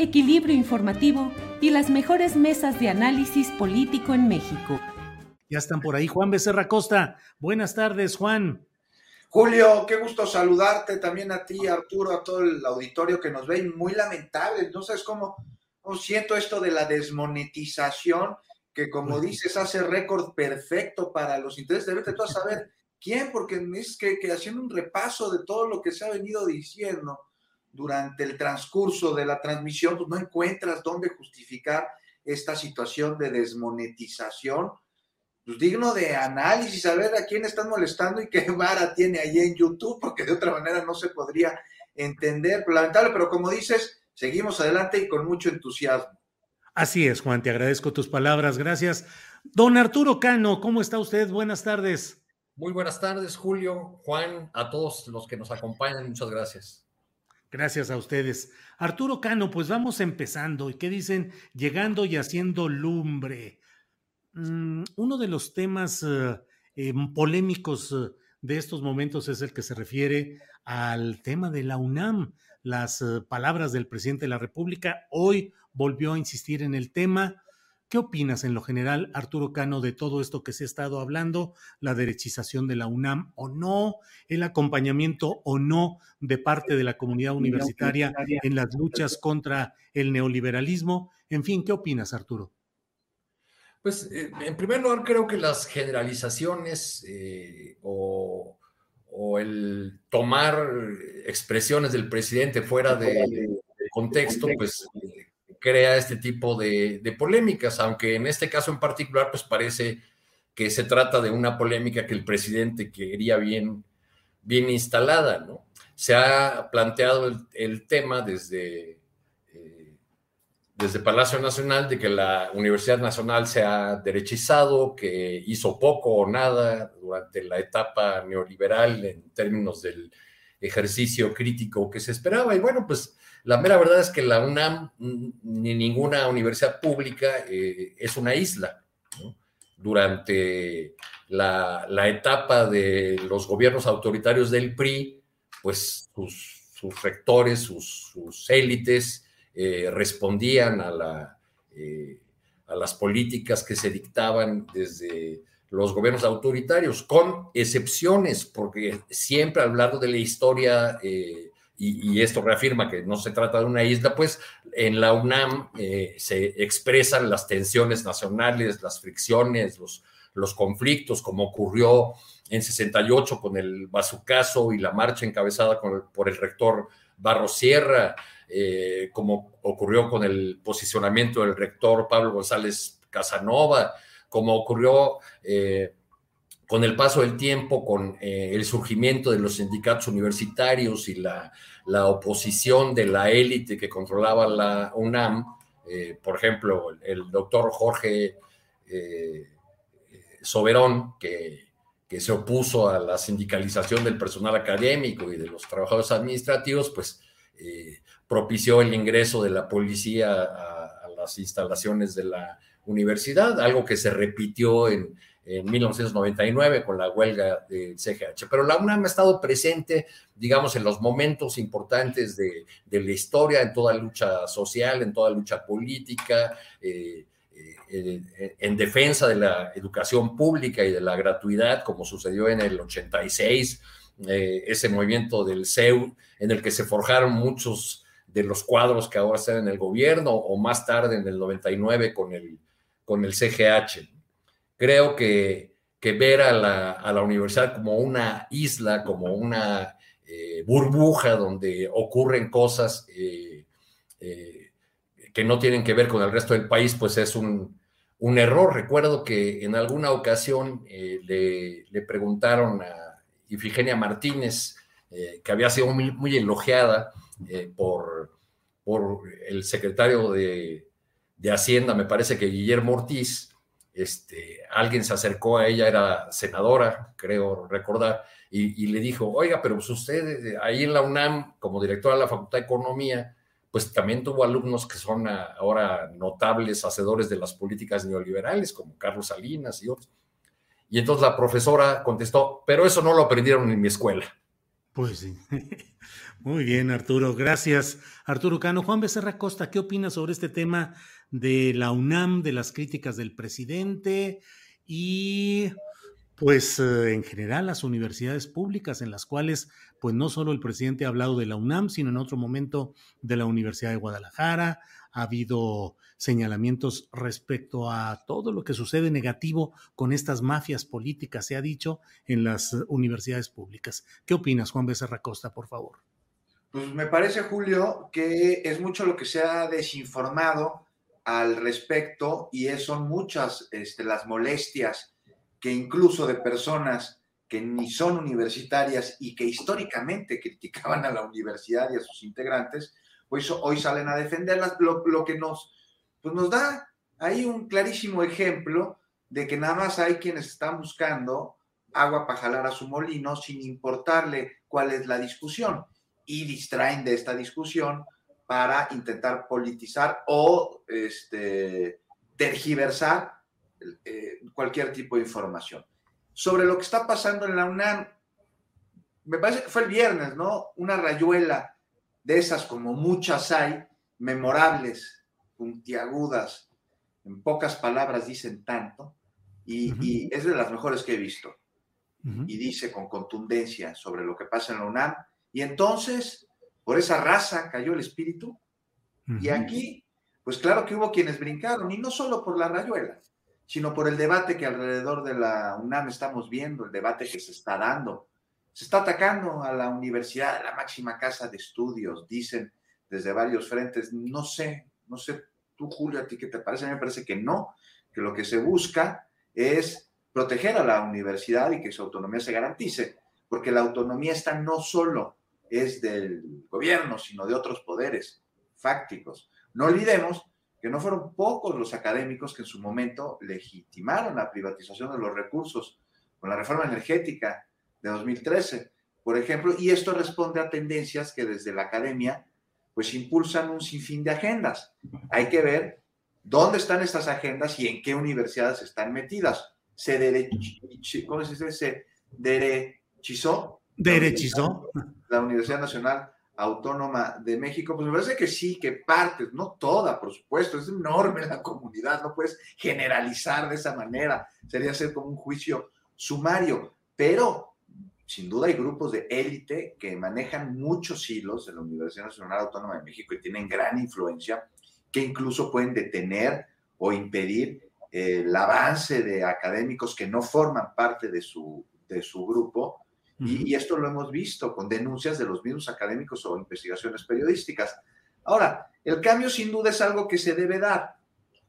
equilibrio informativo y las mejores mesas de análisis político en México. Ya están por ahí. Juan Becerra Costa. Buenas tardes, Juan. Julio, qué gusto saludarte también a ti, Arturo, a todo el auditorio que nos ve. Muy lamentable, no sabes cómo, siento esto de la desmonetización, que como dices, hace récord perfecto para los intereses. Debes tú a saber quién, porque es que, que haciendo un repaso de todo lo que se ha venido diciendo durante el transcurso de la transmisión, pues no encuentras dónde justificar esta situación de desmonetización. Pues digno de análisis, a ver a quién están molestando y qué vara tiene ahí en YouTube, porque de otra manera no se podría entender. Lamentable, pero como dices, seguimos adelante y con mucho entusiasmo. Así es, Juan, te agradezco tus palabras, gracias. Don Arturo Cano, ¿cómo está usted? Buenas tardes. Muy buenas tardes, Julio, Juan, a todos los que nos acompañan, muchas gracias. Gracias a ustedes. Arturo Cano, pues vamos empezando. ¿Y qué dicen? Llegando y haciendo lumbre. Mm, uno de los temas eh, em, polémicos eh, de estos momentos es el que se refiere al tema de la UNAM. Las eh, palabras del presidente de la República hoy volvió a insistir en el tema. ¿Qué opinas en lo general, Arturo Cano, de todo esto que se ha estado hablando, la derechización de la UNAM o no, el acompañamiento o no de parte de la comunidad universitaria en las luchas contra el neoliberalismo? En fin, ¿qué opinas, Arturo? Pues, eh, en primer lugar, creo que las generalizaciones eh, o, el tomar expresiones del presidente fuera de, contexto, pues crea este tipo de, polémicas, aunque en este caso en particular, pues parece que se trata de una polémica que el presidente quería bien, bien instalada, ¿no? Se ha planteado el, tema desde, eh, desde Palacio Nacional de que la Universidad Nacional se ha derechizado, que hizo poco o nada durante la etapa neoliberal en términos del ejercicio crítico que se esperaba. Y bueno, pues la mera verdad es que la UNAM, ni ninguna universidad pública, eh, es una isla. Durante la, etapa de los gobiernos autoritarios del PRI, pues sus, rectores, sus, élites eh, respondían eh, a las políticas que se dictaban desde los gobiernos autoritarios, con excepciones, porque siempre a lo largo de la historia y, esto reafirma que no se trata de una isla, pues en la UNAM eh, se expresan las tensiones nacionales, las fricciones, los, los conflictos, como ocurrió en 68 con el bazucazo y la marcha encabezada por el rector Barros Sierra, eh, como ocurrió con el posicionamiento del rector Pablo González Casanova, como ocurrió eh, con el paso del tiempo, con el surgimiento de los sindicatos universitarios y la oposición de la élite que controlaba la UNAM, eh, por ejemplo, el, doctor Jorge eh, Soberón, que, se opuso a la sindicalización del personal académico y de los trabajadores administrativos, pues eh, propició el ingreso de la policía a, las instalaciones de la universidad, algo que se repitió en, en 1999 con la huelga del CGH. Pero la UNAM ha estado presente, digamos, en los momentos importantes de, la historia, en toda lucha social, en toda lucha política, eh, eh, en defensa de la educación pública y de la gratuidad, como sucedió en el 86, eh, ese movimiento del CEU, en el que se forjaron muchos de los cuadros que ahora están en el gobierno, o más tarde en el 99 con el, con el CGH. Creo que, que ver a la, a la, universidad como una isla, como una eh, burbuja donde ocurren cosas que no tienen que ver con el resto del país, pues es un, un error. Recuerdo que en alguna ocasión eh, le, preguntaron a Ifigenia Martínez, eh, que había sido muy, elogiada eh, por, por el secretario de, Hacienda, me parece que Guillermo Ortiz, este, alguien se acercó a ella, era senadora, creo recordar, y, le dijo, oiga, pero pues usted ahí en la UNAM, como directora de la Facultad de Economía, pues también tuvo alumnos que son ahora notables hacedores de las políticas neoliberales, como Carlos Salinas y otros. Y entonces la profesora contestó, pero eso no lo aprendieron en mi escuela. Pues sí. Muy bien, Arturo. Gracias, Arturo Cano. Juan Becerra Costa, ¿qué opinas sobre este tema de la UNAM, de las críticas del presidente y pues eh, en general las universidades públicas en las cuales pues no solo el presidente ha hablado de la UNAM, sino en otro momento de la Universidad de Guadalajara, ha habido señalamientos respecto a todo lo que sucede negativo con estas mafias políticas, se ha dicho, en las universidades públicas. ¿Qué opinas, Juan Becerra Costa, por favor? Pues me parece, Julio, que es mucho lo que se ha desinformado al respecto y son muchas este, las molestias que incluso de personas que ni son universitarias y que históricamente criticaban a la universidad y a sus integrantes, pues hoy salen a defenderlas, lo, que nos, pues nos da ahí un clarísimo ejemplo de que nada más hay quienes están buscando agua para jalar a su molino sin importarle cuál es la discusión. Y distraen de esta discusión para intentar politizar o este, tergiversar eh, cualquier tipo de información. Sobre lo que está pasando en la UNAM, me parece que fue el viernes, ¿no? Una rayuela de esas, como muchas hay, memorables, puntiagudas, en pocas palabras dicen tanto, y, es de las mejores que he visto. Y dice con contundencia sobre lo que pasa en la UNAM. Y entonces, por esa raza cayó el espíritu. Y aquí, pues claro que hubo quienes brincaron, y no solo por la rayuela, sino por el debate que alrededor de la UNAM estamos viendo, el debate que se está dando. Se está atacando a la universidad, a la máxima casa de estudios, dicen desde varios frentes. No sé, no sé tú, Julio, a ti qué te parece. A mí me parece que no, que lo que se busca es proteger a la universidad y que su autonomía se garantice, porque la autonomía esta no solo es del gobierno, sino de otros poderes fácticos. No olvidemos que no fueron pocos los académicos que en su momento legitimaron la privatización de los recursos con la reforma energética de 2013, por ejemplo, y esto responde a tendencias que desde la academia pues impulsan un sinfín de agendas. Hay que ver dónde están estas agendas y en qué universidades están metidas. Se derechizó, Derechizó. La Universidad Nacional Autónoma de México, pues me parece que sí, que partes, no toda, por supuesto, es enorme la comunidad, no puedes generalizar de esa manera, sería hacer como un juicio sumario, pero sin duda hay grupos de élite que manejan muchos hilos en la Universidad Nacional Autónoma de México y tienen gran influencia, que incluso pueden detener o impedir el avance de académicos que no forman parte de su, de su grupo y, esto lo hemos visto con denuncias de los mismos académicos o investigaciones periodísticas. Ahora, el cambio sin duda es algo que se debe dar.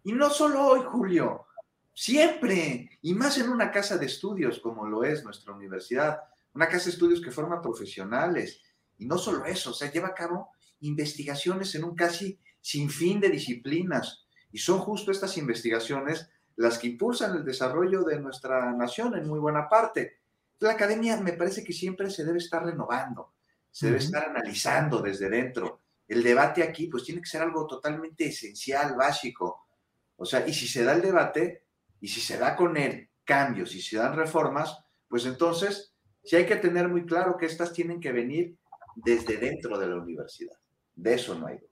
Y no solo hoy, Julio, siempre, y más en una casa de estudios como lo es nuestra universidad, una casa de estudios que forma profesionales. Y no solo eso, o sea, lleva a cabo investigaciones en un casi sinfín de disciplinas. Y son justo estas investigaciones las que impulsan el desarrollo de nuestra nación en muy buena parte la academia me parece que siempre se debe estar renovando, se debe estar analizando desde dentro. El debate aquí, pues tiene que ser algo totalmente esencial, básico. O sea, y si se da el debate, y si se da con el cambios y se dan reformas, pues entonces sí hay que tener muy claro que estas tienen que venir desde dentro de la universidad. De eso no hay duda.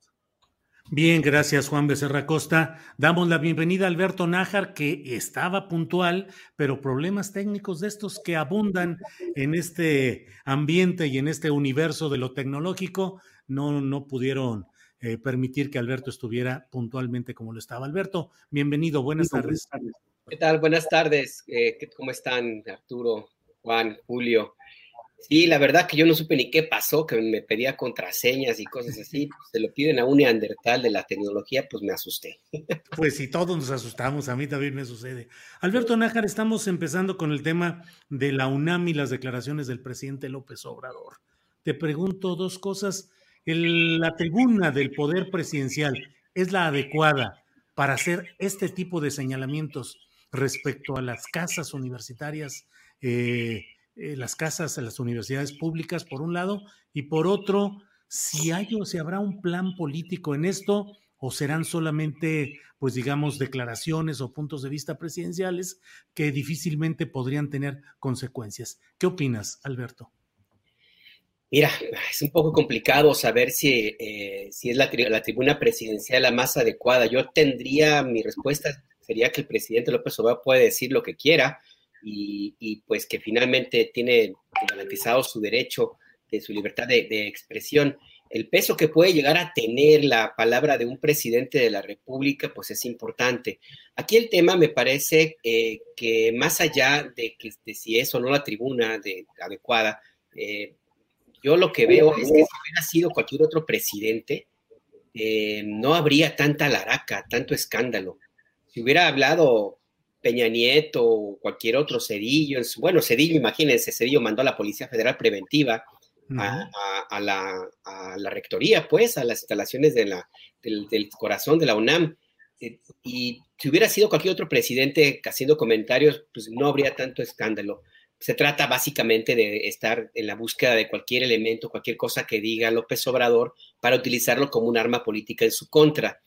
Bien, gracias Juan Becerra Costa. Damos la bienvenida a Alberto Nájar, que estaba puntual, pero problemas técnicos de estos que abundan en este ambiente y en este universo de lo tecnológico no, no pudieron eh, permitir que Alberto estuviera puntualmente como lo estaba. Alberto, bienvenido, buenas tardes. ¿Qué tal? Buenas tardes. Eh, ¿Cómo están Arturo, Juan, Julio? Sí, la verdad que yo no supe ni qué pasó, que me pedía contraseñas y cosas así. Pues, se lo piden a un neandertal de la tecnología, pues me asusté. Pues sí, todos nos asustamos, a mí también me sucede. Alberto Nájar, estamos empezando con el tema de la UNAM y las declaraciones del presidente López Obrador. Te pregunto dos cosas. ¿La tribuna del poder presidencial es la adecuada para hacer este tipo de señalamientos respecto a las casas universitarias? Eh, eh, las casas las universidades públicas, por un lado, y por otro, si hay o si habrá un plan político en esto, o serán solamente, pues digamos, declaraciones o puntos de vista presidenciales que difícilmente podrían tener consecuencias. ¿Qué opinas, Alberto? Mira, es un poco complicado saber si, eh, si es la, la, tribuna presidencial la más adecuada. Yo tendría, mi respuesta sería que el presidente López Obrador puede decir lo que quiera, y, pues que finalmente tiene garantizado su derecho de su libertad de, expresión. El peso que puede llegar a tener la palabra de un presidente de la República, pues es importante. Aquí el tema me parece eh, que más allá de, que, si es o no la tribuna de, adecuada, eh, yo lo que veo es que si hubiera sido cualquier otro presidente, eh, no habría tanta laraca, tanto escándalo. Si hubiera hablado Peña Nieto o cualquier otro Cedillo, bueno, Cedillo, imagínense, Cedillo mandó a la Policía Federal Preventiva a, la, rectoría, pues, a las instalaciones de la, del, corazón de la UNAM. Eh, y si hubiera sido cualquier otro presidente haciendo comentarios, pues no habría tanto escándalo. Se trata básicamente de estar en la búsqueda de cualquier elemento, cualquier cosa que diga López Obrador para utilizarlo como un arma política en su contra.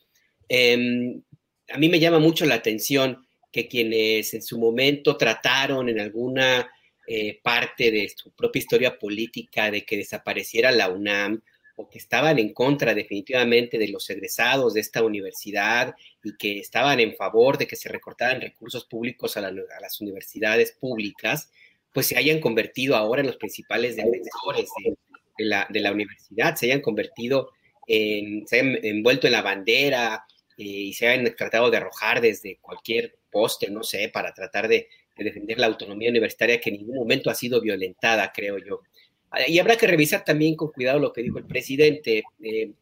Em, a mí me llama mucho la atención que quienes en su momento trataron en alguna eh, parte de su propia historia política de que desapareciera la UNAM o que estaban en contra definitivamente de los egresados de esta universidad y que estaban en favor de que se recortaran recursos públicos a, las universidades públicas, pues se hayan convertido ahora en los principales defensores de, la, de la universidad, se hayan convertido en, se hayan envuelto en la bandera eh, y se hayan tratado de arrojar desde cualquier poste, no sé, para tratar de, defender la autonomía universitaria que en ningún momento ha sido violentada, creo yo. Ah, y habrá que revisar también con cuidado lo que dijo el presidente. Eh,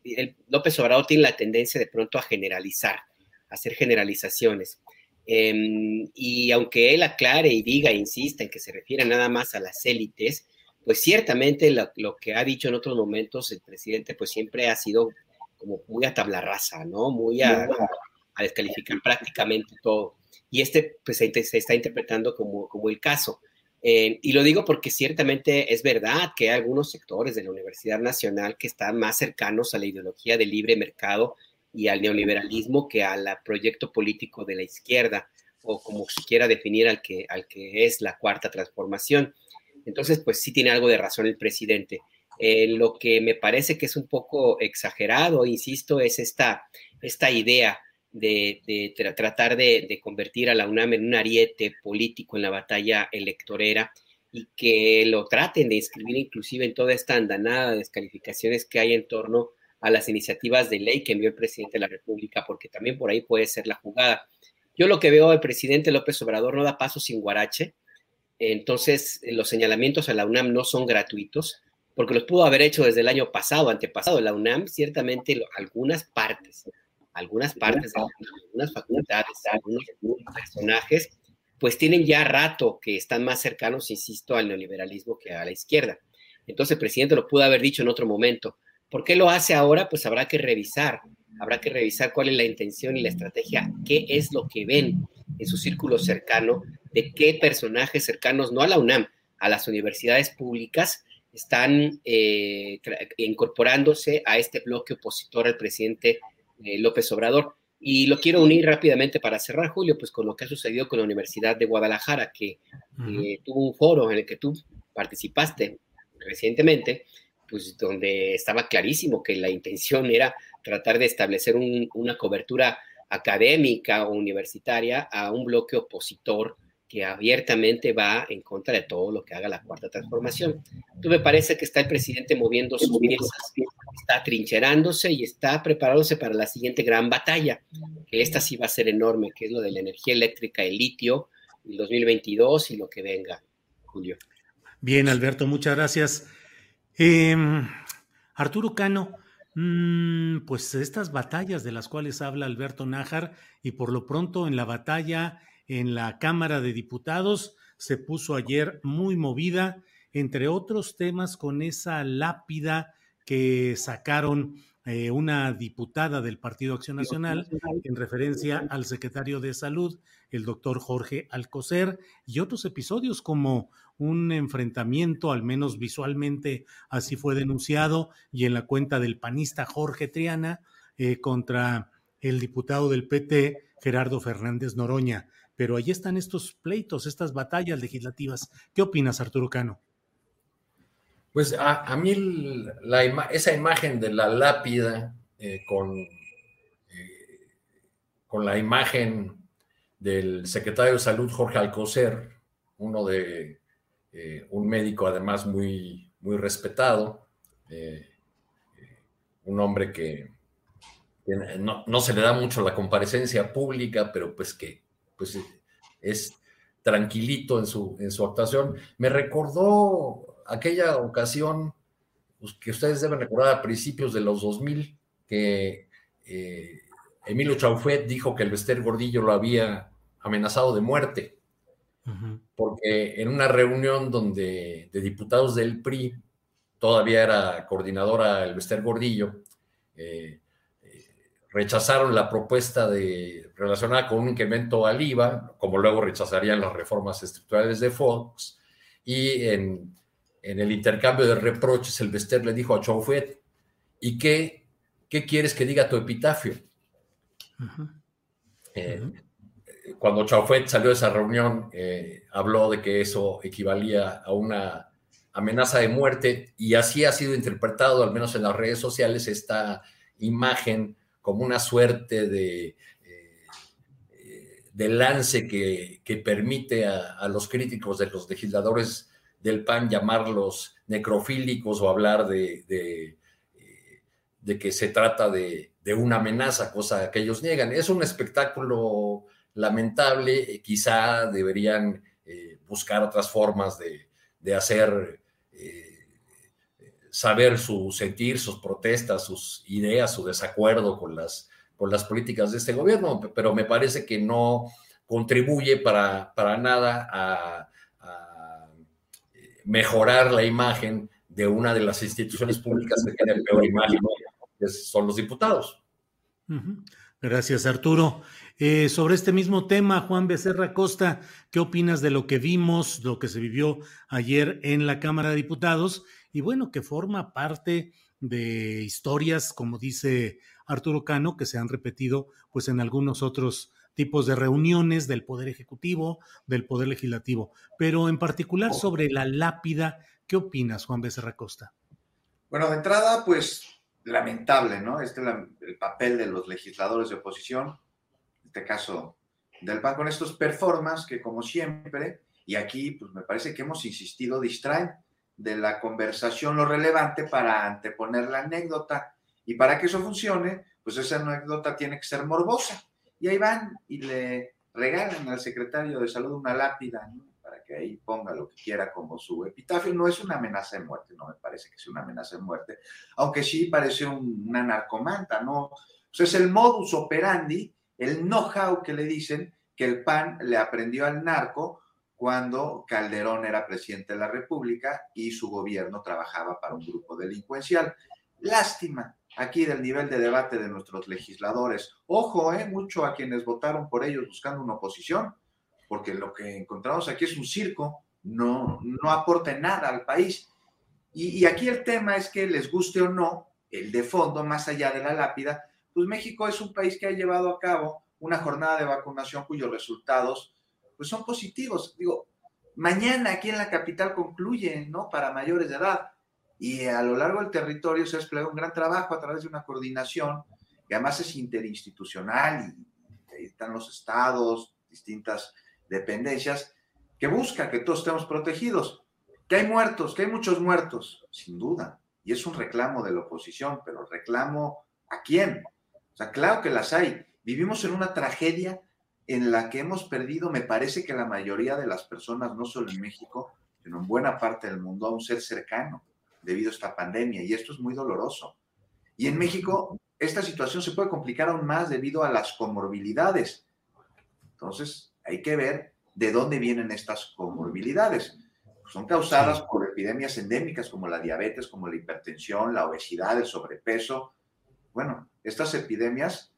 López Obrador tiene la tendencia de pronto a generalizar, a hacer generalizaciones. Em, y aunque él aclare y diga, e insista en que se refiere nada más a las élites, pues ciertamente lo, que ha dicho en otros momentos el presidente, pues siempre ha sido como muy a tabla rasa, ¿no? Muy a, a descalificar prácticamente todo y este pues, se, está interpretando como, como el caso. Eh, y lo digo porque ciertamente es verdad que hay algunos sectores de la Universidad Nacional que están más cercanos a la ideología del libre mercado y al neoliberalismo que al proyecto político de la izquierda o como se quiera definir al que, al que es la cuarta transformación. Entonces, pues sí tiene algo de razón el presidente. Eh, lo que me parece que es un poco exagerado, insisto, es esta, esta idea de, tratar de, convertir a la UNAM en un ariete político en la batalla electorera y que lo traten de inscribir inclusive en toda esta andanada de descalificaciones que hay en torno a las iniciativas de ley que envió el presidente de la República, porque también por ahí puede ser la jugada. Yo lo que veo, el presidente López Obrador no da paso sin guarache, entonces los señalamientos a la UNAM no son gratuitos, porque los pudo haber hecho desde el año pasado, antepasado. La UNAM, ciertamente, algunas partes algunas partes, algunas facultades, algunos personajes, pues tienen ya rato que están más cercanos, insisto, al neoliberalismo que a la izquierda. Entonces el presidente lo pudo haber dicho en otro momento. ¿Por qué lo hace ahora? Pues habrá que revisar, habrá que revisar cuál es la intención y la estrategia, qué es lo que ven en su círculo cercano, de qué personajes cercanos, no a la UNAM, a las universidades públicas, están eh, incorporándose a este bloque opositor al presidente eh, López Obrador. Y lo quiero unir rápidamente para cerrar, Julio, pues con lo que ha sucedido con la Universidad de Guadalajara, que eh, tuvo un foro en el que tú participaste recientemente, pues donde estaba clarísimo que la intención era tratar de establecer una cobertura académica o universitaria a un bloque opositor que abiertamente va en contra de todo lo que haga la cuarta transformación. Tú me parece que está el presidente moviendo sus piezas, está trincherándose y está preparándose para la siguiente gran batalla, que esta sí va a ser enorme, que es lo de la energía eléctrica, el litio, el 2022 y lo que venga, Julio. Bien, Alberto, muchas gracias. Em, Arturo Cano, mm, pues estas batallas de las cuales habla Alberto Nájar y por lo pronto en la batalla en la Cámara de Diputados se puso ayer muy movida, entre otros temas con esa lápida que sacaron eh, una diputada del Partido Acción Nacional en referencia al secretario de Salud, el doctor Jorge Alcocer, y otros episodios como un enfrentamiento, al menos visualmente así fue denunciado, y en la cuenta del panista Jorge Triana eh, contra el diputado del PT, Gerardo Fernández Noroña pero ahí están estos pleitos, estas batallas legislativas. ¿Qué opinas, Arturo Cano? Pues a, mí esa imagen de la lápida eh, con, eh, con la imagen del secretario de Salud Jorge Alcocer, uno de eh, un médico además muy, muy respetado, un hombre que, no, no, se le da mucho la comparecencia pública, pero pues que pues es tranquilito en su, en su actuación. Me recordó aquella ocasión pues, que ustedes deben recordar a principios de los 2000, que eh, Emilio Chaufet dijo que el Bester Gordillo lo había amenazado de muerte, porque en una reunión donde de diputados del PRI, todavía era coordinadora el Bester Gordillo, eh, rechazaron la propuesta de, relacionada con un incremento al IVA, como luego rechazarían las reformas estructurales de Fox, y en, el intercambio de reproches, el Bester le dijo a Chaufet, ¿y qué, qué quieres que diga tu epitafio? Eh, cuando Chaufet salió de esa reunión, eh, habló de que eso equivalía a una amenaza de muerte, y así ha sido interpretado, al menos en las redes sociales, esta imagen como una suerte de, eh, de lance que, permite a, los críticos de los legisladores del PAN llamarlos necrofílicos o hablar de, de, eh, que se trata de, una amenaza, cosa que ellos niegan. Es un espectáculo lamentable, quizá deberían eh, buscar otras formas de, hacer saber su sentir, sus protestas, sus ideas, su desacuerdo con las, con las políticas de este gobierno, pero me parece que no contribuye para, para nada a, mejorar la imagen de una de las instituciones públicas que tiene peor imagen, que son los diputados. Gracias, Arturo. Eh, sobre este mismo tema, Juan Becerra Costa, ¿qué opinas de lo que vimos, lo que se vivió ayer en la Cámara de Diputados y bueno, que forma parte de historias, como dice Arturo Cano, que se han repetido pues en algunos otros tipos de reuniones del Poder Ejecutivo, del Poder Legislativo. Pero en particular sobre la lápida, ¿qué opinas, Juan Becerra Costa? Bueno, de entrada, pues lamentable, ¿no? Este es el papel de los legisladores de oposición, en este caso del PAN, con estos performances que como siempre, y aquí pues me parece que hemos insistido, distraen de la conversación lo relevante para anteponer la anécdota. Y para que eso funcione, pues esa anécdota tiene que ser morbosa. Y ahí van y le regalan al secretario de salud una lápida, para que ahí ponga lo que quiera como su epitafio. No es una amenaza de muerte, no me parece que sea una amenaza de muerte, aunque sí parece una narcomanta, ¿no? Es el modus operandi, el know-how que le dicen que el PAN le aprendió al narco cuando Calderón era presidente de la República y su gobierno trabajaba para un grupo delincuencial. Lástima aquí del nivel de debate de nuestros legisladores. Ojo, eh, mucho a quienes votaron por ellos buscando una oposición, porque lo que encontramos aquí es un circo, no, no aporta nada al país. Y, y aquí el tema es que les guste o no, el de fondo, más allá de la lápida, pues México es un país que ha llevado a cabo una jornada de vacunación cuyos resultados pues son positivos. Digo, mañana aquí en la capital concluye, ¿no? Para mayores de edad. Y a lo largo del territorio se ha desplegado un gran trabajo a través de una coordinación que además es interinstitucional y ahí están los estados, distintas dependencias, que busca que todos estemos protegidos. Que hay muertos, que hay muchos muertos, sin duda. Y es un reclamo de la oposición, pero reclamo a quién? O sea, claro que las hay. Vivimos en una tragedia en la que hemos perdido, me parece que la mayoría de las personas, no solo en México, sino en buena parte del mundo, a un ser cercano debido a esta pandemia y esto es muy doloroso. Y en México esta situación se puede complicar aún más debido a las comorbilidades. Entonces hay que ver de dónde vienen estas comorbilidades. Son causadas por epidemias endémicas como la diabetes, como la hipertensión, la obesidad, el sobrepeso. Bueno, estas epidemias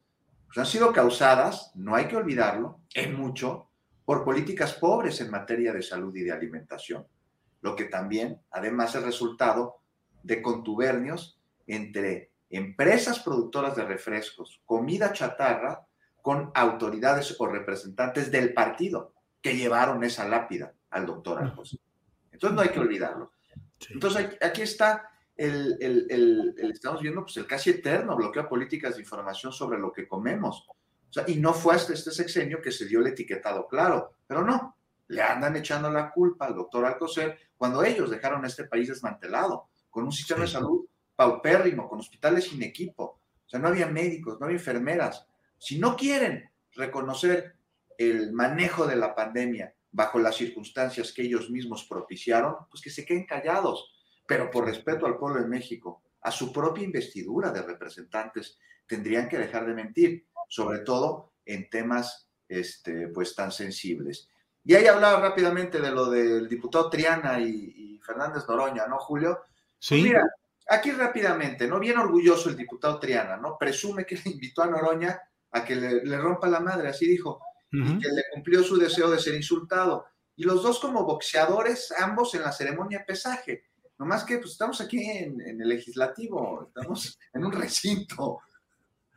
pues, han sido causadas, no hay que olvidarlo, en mucho, por políticas pobres en materia de salud y de alimentación lo que también además es resultado de contubernios entre empresas productoras de refrescos, comida chatarra, con autoridades o representantes del partido que llevaron esa lápida al doctor Alfonso. Entonces no hay que olvidarlo. Entonces aquí está el, el, estamos viendo pues el casi eterno bloqueo a políticas de información sobre lo que comemos. y no fue hasta este sexenio que se dio el etiquetado claro, pero no, le andan echando la culpa al doctor Alcocer cuando ellos dejaron este país desmantelado, con un sistema de salud paupérrimo, con hospitales sin equipo. O sea, no había médicos, no había enfermeras. Si no quieren reconocer el manejo de la pandemia bajo las circunstancias que ellos mismos propiciaron, pues que se queden callados. Pero por respeto al pueblo de México, a su propia investidura de representantes, tendrían que dejar de mentir, sobre todo en temas este, pues tan sensibles. Y ahí hablaba rápidamente de lo del diputado Triana y, Fernández Noroña, ¿no, Julio? Pues sí. mira, aquí rápidamente, ¿no? Bien orgulloso el diputado Triana, ¿no? Presume que le invitó a Noroña a que le, rompa la madre, así dijo, y que le cumplió su deseo de ser insultado. Y los dos como boxeadores, ambos en la ceremonia de pesaje. Nomás que pues, estamos aquí en, el legislativo, estamos en un recinto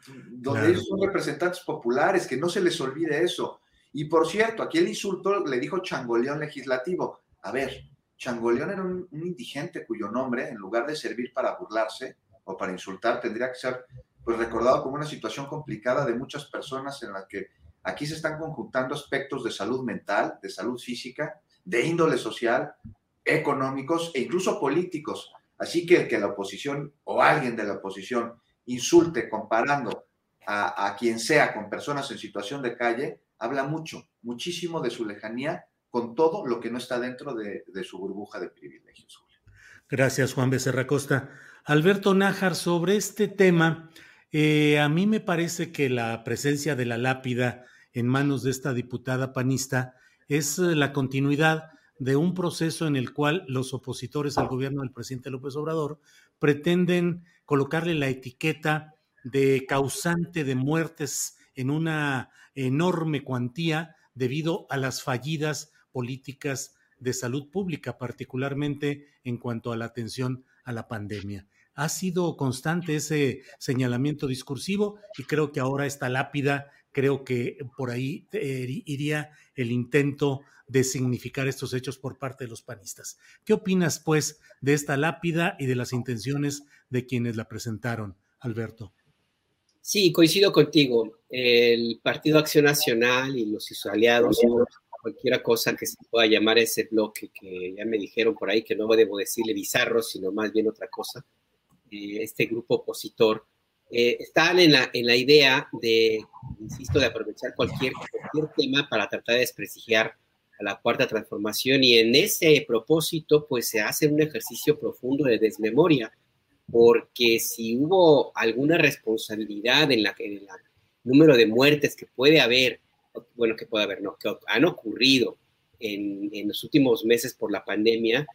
donde ellos son representantes populares, que no se les olvide eso. Y por cierto, aquí el insulto le dijo changoleón legislativo. A ver, changoleón era un, indigente cuyo nombre, en lugar de servir para burlarse o para insultar, tendría que ser pues recordado como una situación complicada de muchas personas en la que aquí se están conjuntando aspectos de salud mental, de salud física, de índole social, económicos e incluso políticos. Así que el que la oposición o alguien de la oposición insulte comparando a, a quien sea con personas en situación de calle, habla mucho, muchísimo de su lejanía con todo lo que no está dentro de, su burbuja de privilegios. Gracias, Juan Becerra Costa. Alberto Nájar, sobre este tema, eh, a mí me parece que la presencia de la lápida en manos de esta diputada panista es eh, la continuidad de un proceso en el cual los opositores al gobierno del presidente López Obrador pretenden colocarle la etiqueta de causante de muertes en una enorme cuantía debido a las fallidas políticas de salud pública, particularmente en cuanto a la atención a la pandemia. Ha sido constante ese señalamiento discursivo y creo que ahora esta lápida, creo que por ahí eh, iría el intento de significar estos hechos por parte de los panistas. ¿Qué opinas, pues, de esta lápida y de las intenciones de quienes la presentaron, Alberto? Sí, coincido contigo. El Partido Acción Nacional y los sus aliados, cualquier cosa que se pueda llamar ese bloque que ya me dijeron por ahí que no debo decirle bizarro, sino más bien otra cosa, eh, este grupo opositor, eh, están en la, en la idea de, insisto, de aprovechar cualquier, cualquier tema para tratar de desprestigiar a la cuarta transformación y en ese propósito pues se hace un ejercicio profundo de desmemoria porque si hubo alguna responsabilidad en, la, el número de muertes que puede haber, bueno, que puede haber, no, que han ocurrido en, en los últimos meses por la pandemia,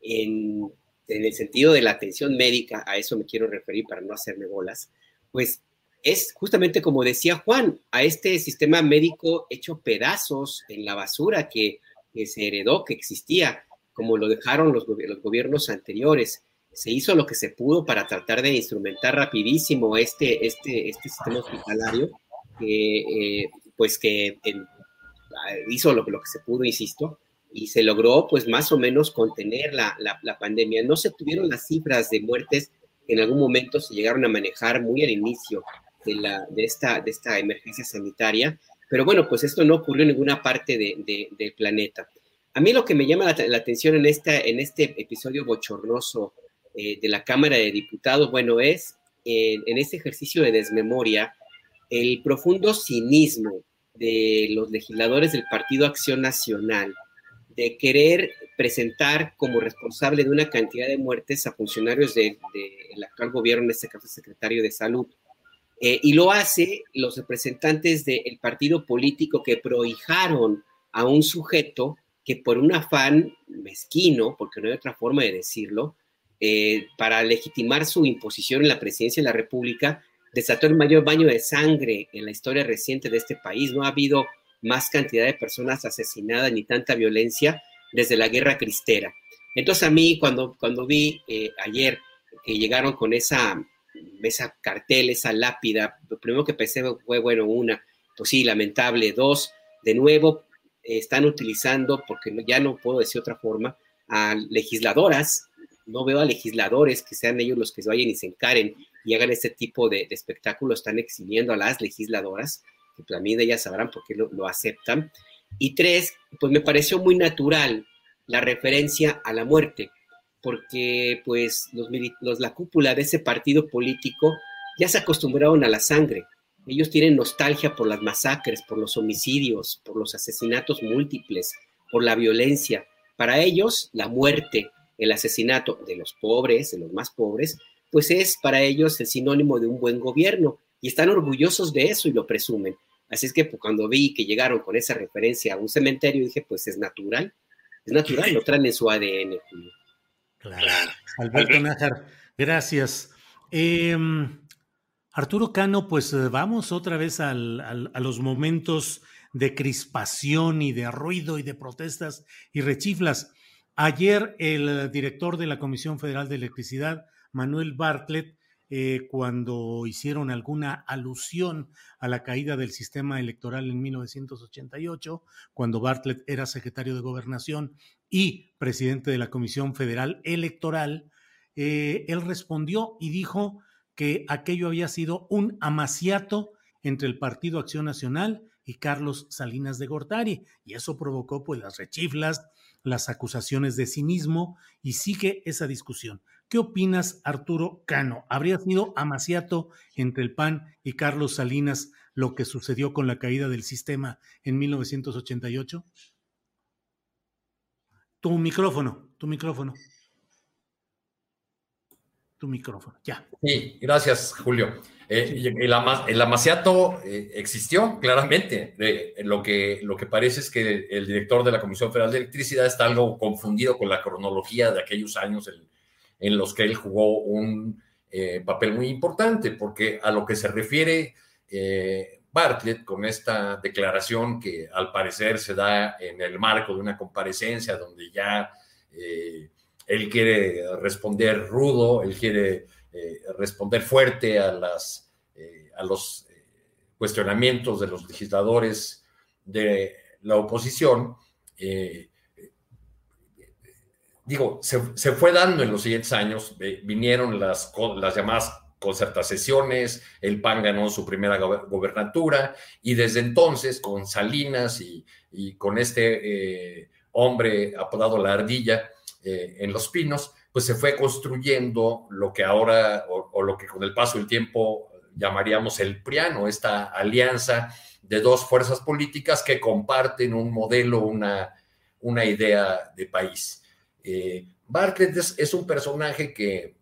en, en, el sentido de la atención médica, a eso me quiero referir para no hacerme bolas, pues es justamente como decía Juan, a este sistema médico hecho pedazos en la basura que, que se heredó, que existía, como lo dejaron los, los gobiernos anteriores se hizo lo que se pudo para tratar de instrumentar rapidísimo este, este, este sistema hospitalario, que pues que hizo lo, lo que se pudo, insisto, y se logró pues más o menos contener la, la, pandemia. No se tuvieron las cifras de muertes que en algún momento se llegaron a manejar muy al inicio de, la, de, esta, de esta emergencia sanitaria, pero bueno, pues esto no ocurrió en ninguna parte de, del planeta. A mí lo que me llama la, atención en, esta, en este episodio bochornoso eh, de la Cámara de Diputados, bueno, es en, en este ejercicio de desmemoria el profundo cinismo de los legisladores del Partido Acción Nacional de querer presentar como responsable de una cantidad de muertes a funcionarios del actual gobierno, en este caso secretario de Salud. Eh, y lo hace los representantes del partido político que prohijaron a un sujeto que por un afán mezquino, porque no hay otra forma de decirlo, eh, para legitimar su imposición en la presidencia de la República, desató el mayor baño de sangre en la historia reciente de este país. No ha habido más cantidad de personas asesinadas ni tanta violencia desde la guerra cristera. Entonces a mí cuando, cuando vi eh, ayer que llegaron con esa, esa cartel, esa lápida, lo primero que pensé fue, bueno, una, pues sí, lamentable, dos, de nuevo están utilizando, porque ya no puedo decir otra forma, a legisladoras, no veo a legisladores que sean ellos los que vayan y se encaren y hagan este tipo de, de espectáculos, están exhibiendo a las legisladoras, que también ellas sabrán por qué lo, aceptan. Y tres, pues me pareció muy natural la referencia a la muerte, porque pues los, los, la cúpula de ese partido político ya se acostumbraron a la sangre. Ellos tienen nostalgia por las masacres, por los homicidios, por los asesinatos múltiples, por la violencia. Para ellos, la muerte, el asesinato de los pobres, de los más pobres, pues es para ellos el sinónimo de un buen gobierno y están orgullosos de eso y lo presumen. Así es que pues, cuando vi que llegaron con esa referencia a un cementerio, dije, pues es natural, es natural, lo traen en su ADN, Claro. Alberto Nájar, gracias. Em, Arturo Cano, pues eh, vamos otra vez a los momentos de crispación y de ruido y de protestas y rechiflas. Ayer el director de la Comisión Federal de Electricidad, Manuel Bartlett, eh, cuando hicieron alguna alusión a la caída del sistema electoral en 1988, cuando Bartlett era secretario de gobernación y presidente de la Comisión Federal Electoral, eh, él respondió y dijo que aquello había sido un amaciato entre el Partido Acción Nacional y Carlos Salinas de Gortari, y eso provocó pues las rechiflas, las acusaciones de cinismo y sigue esa discusión. ¿Qué opinas, Arturo Cano? ¿Habría sido amaciato entre el PAN y Carlos Salinas lo que sucedió con la caída del sistema en 1988? Tu micrófono, tu micrófono. Tu micrófono, ya. Sí, gracias, Julio. Eh, el, amaciato eh, existió claramente. Eh, lo, que, lo que parece es que el director de la Comisión Federal de Electricidad está algo confundido con la cronología de aquellos años, el, en los que él jugó un papel muy importante, porque a lo que se refiere eh, Bartlett con esta declaración que al parecer se da en el marco de una comparecencia donde ya eh, él quiere responder rudo, él quiere responder fuerte a, las, a los cuestionamientos de los legisladores de la oposición, digo, se, fue dando en los siguientes años, vinieron las, las llamadas concertaciones, el PAN ganó su primera gobernatura y desde entonces con Salinas y, con este eh, hombre apodado La Ardilla eh, en Los Pinos, pues se fue construyendo lo que ahora o, lo que con el paso del tiempo llamaríamos el PRIANO, esta alianza de dos fuerzas políticas que comparten un modelo, una, una idea de país. Eh, Bartlett es, un personaje que,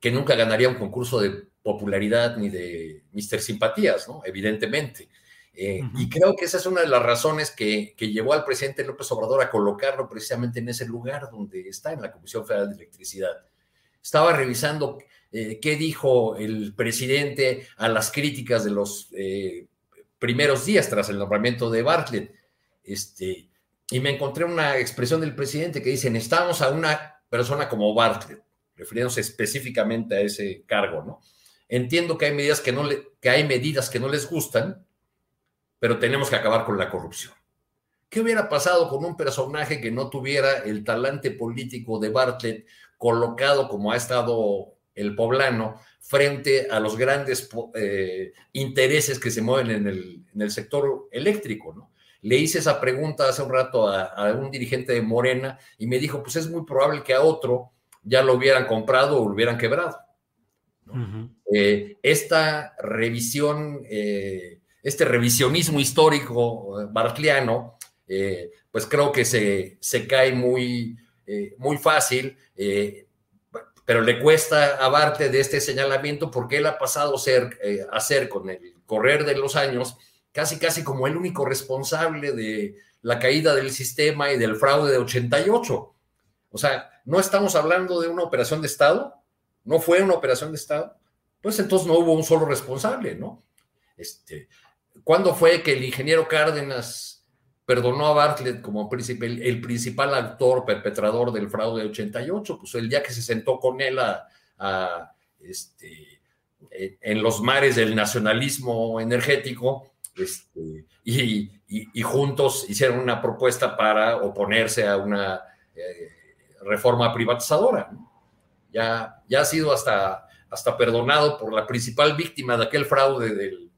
que, nunca ganaría un concurso de popularidad ni de Mister Simpatías, ¿no? Evidentemente. Eh, y creo que esa es una de las razones que, llevó al presidente López Obrador a colocarlo precisamente en ese lugar donde está, en la Comisión Federal de Electricidad. Estaba revisando eh, qué dijo el presidente a las críticas de los primeros días tras el nombramiento de Bartlett. Este, y me encontré una expresión del presidente que dice, necesitamos a una persona como Bartlett, refiriéndose específicamente a ese cargo, ¿no? Entiendo que hay medidas que no, le, que hay medidas que no les gustan, pero tenemos que acabar con la corrupción. ¿Qué hubiera pasado con un personaje que no tuviera el talante político de Bartlett colocado como ha estado el poblano frente a los grandes eh, intereses que se mueven en el, en el, sector eléctrico? ¿no? Le hice esa pregunta hace un rato a, a, un dirigente de Morena y me dijo, pues es muy probable que a otro ya lo hubieran comprado o lo hubieran quebrado. ¿no? Uh -huh. eh, esta revisión, eh, este revisionismo histórico bartliano, eh, pues creo que se, se cae muy, eh, muy fácil, eh, pero le cuesta a de este señalamiento porque él ha pasado a ser con el correr de los años casi casi como el único responsable de la caída del sistema y del fraude de 88. O sea, no estamos hablando de una operación de Estado, no fue una operación de Estado, pues entonces no hubo un solo responsable, ¿no? Este, ¿Cuándo fue que el ingeniero Cárdenas perdonó a Bartlett como el, el, principal actor perpetrador del fraude de 88, pues el día que se sentó con él a, este, en los mares del nacionalismo energético este, y, juntos hicieron una propuesta para oponerse a una eh, reforma privatizadora. Ya, ya ha sido hasta, hasta perdonado por la principal víctima de aquel fraude del,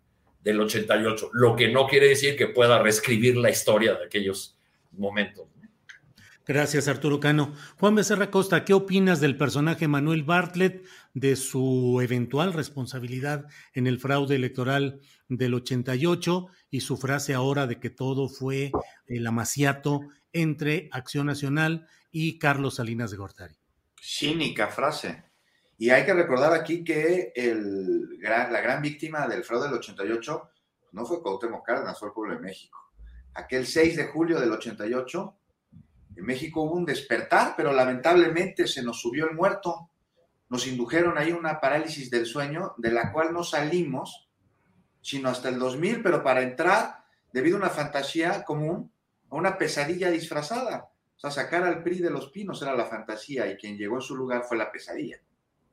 del 88, lo que no quiere decir que pueda reescribir la historia de aquellos momentos. Gracias, Arturo Cano. Juan Becerra Costa, ¿qué opinas del personaje Manuel Bartlett, de su eventual responsabilidad en el fraude electoral del 88 y su frase ahora de que todo fue el amaciato entre Acción Nacional y Carlos Salinas de Gortari? Cínica frase. Y hay que recordar aquí que el, la gran víctima del fraude del 88 no fue Cuauhtémoc Cárdenas, fue el pueblo de México. Aquel 6 de julio del 88, en México hubo un despertar, pero lamentablemente se nos subió el muerto. Nos indujeron ahí una parálisis del sueño, de la cual no salimos, sino hasta el 2000, pero para entrar, debido a una fantasía común, a una pesadilla disfrazada. O sea, sacar al PRI de los pinos era la fantasía y quien llegó en su lugar fue la pesadilla.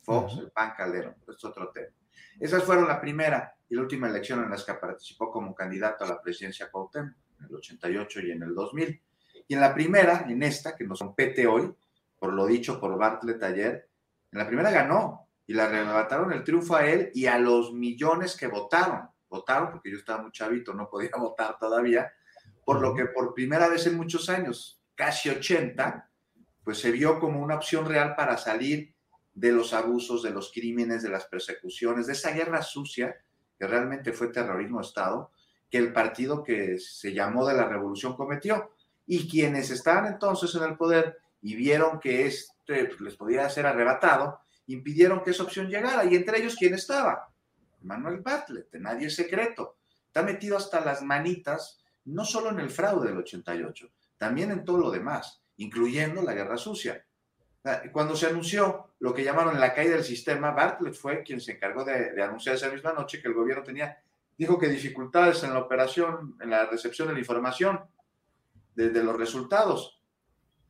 Fox, uh -huh. el PAN Calderón, es otro tema. Esas fueron la primera y la última elección en las que participó como candidato a la presidencia Cuauhtémoc, en el 88 y en el 2000. Y en la primera, en esta, que nos compete hoy, por lo dicho por Bartlett ayer, en la primera ganó y le arrebataron el triunfo a él y a los millones que votaron. Votaron porque yo estaba muy chavito, no podía votar todavía, por lo que por primera vez en muchos años, casi 80, pues se vio como una opción real para salir de los abusos, de los crímenes, de las persecuciones, de esa guerra sucia que realmente fue terrorismo de Estado, que el partido que se llamó de la revolución cometió. Y quienes estaban entonces en el poder y vieron que este les podía ser arrebatado, impidieron que esa opción llegara. Y entre ellos, ¿quién estaba? Manuel Bartlett, de nadie secreto. Está metido hasta las manitas, no solo en el fraude del 88, también en todo lo demás, incluyendo la guerra sucia. Cuando se anunció lo que llamaron la caída del sistema, Bartlett fue quien se encargó de, de, anunciar esa misma noche que el gobierno tenía, dijo que dificultades en la operación, en la recepción de la información, de, los resultados.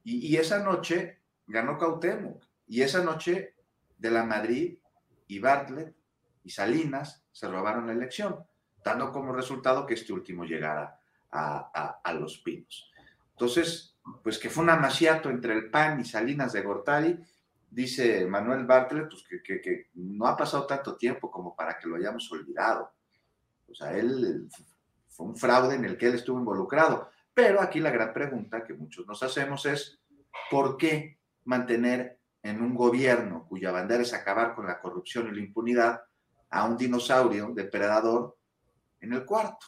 Y, esa noche ganó Cautemo. Y esa noche de la Madrid y Bartlett y Salinas se robaron la elección, dando como resultado que este último llegara a, a los pinos. Entonces, pues que fue un amaciato entre el PAN y Salinas de Gortari, dice Manuel Bartlett, pues que, que, que, no ha pasado tanto tiempo como para que lo hayamos olvidado. O sea, él fue un fraude en el que él estuvo involucrado. Pero aquí la gran pregunta que muchos nos hacemos es, ¿por qué mantener en un gobierno cuya bandera es acabar con la corrupción y la impunidad a un dinosaurio depredador en el cuarto?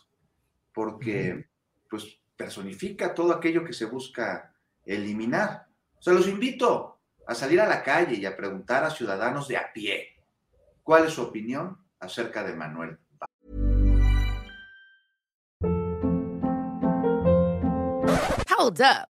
Porque, pues, personifica todo aquello que se busca eliminar. O sea, los invito a salir a la calle y a preguntar a ciudadanos de a pie cuál es su opinión acerca de Manuel. Hold up.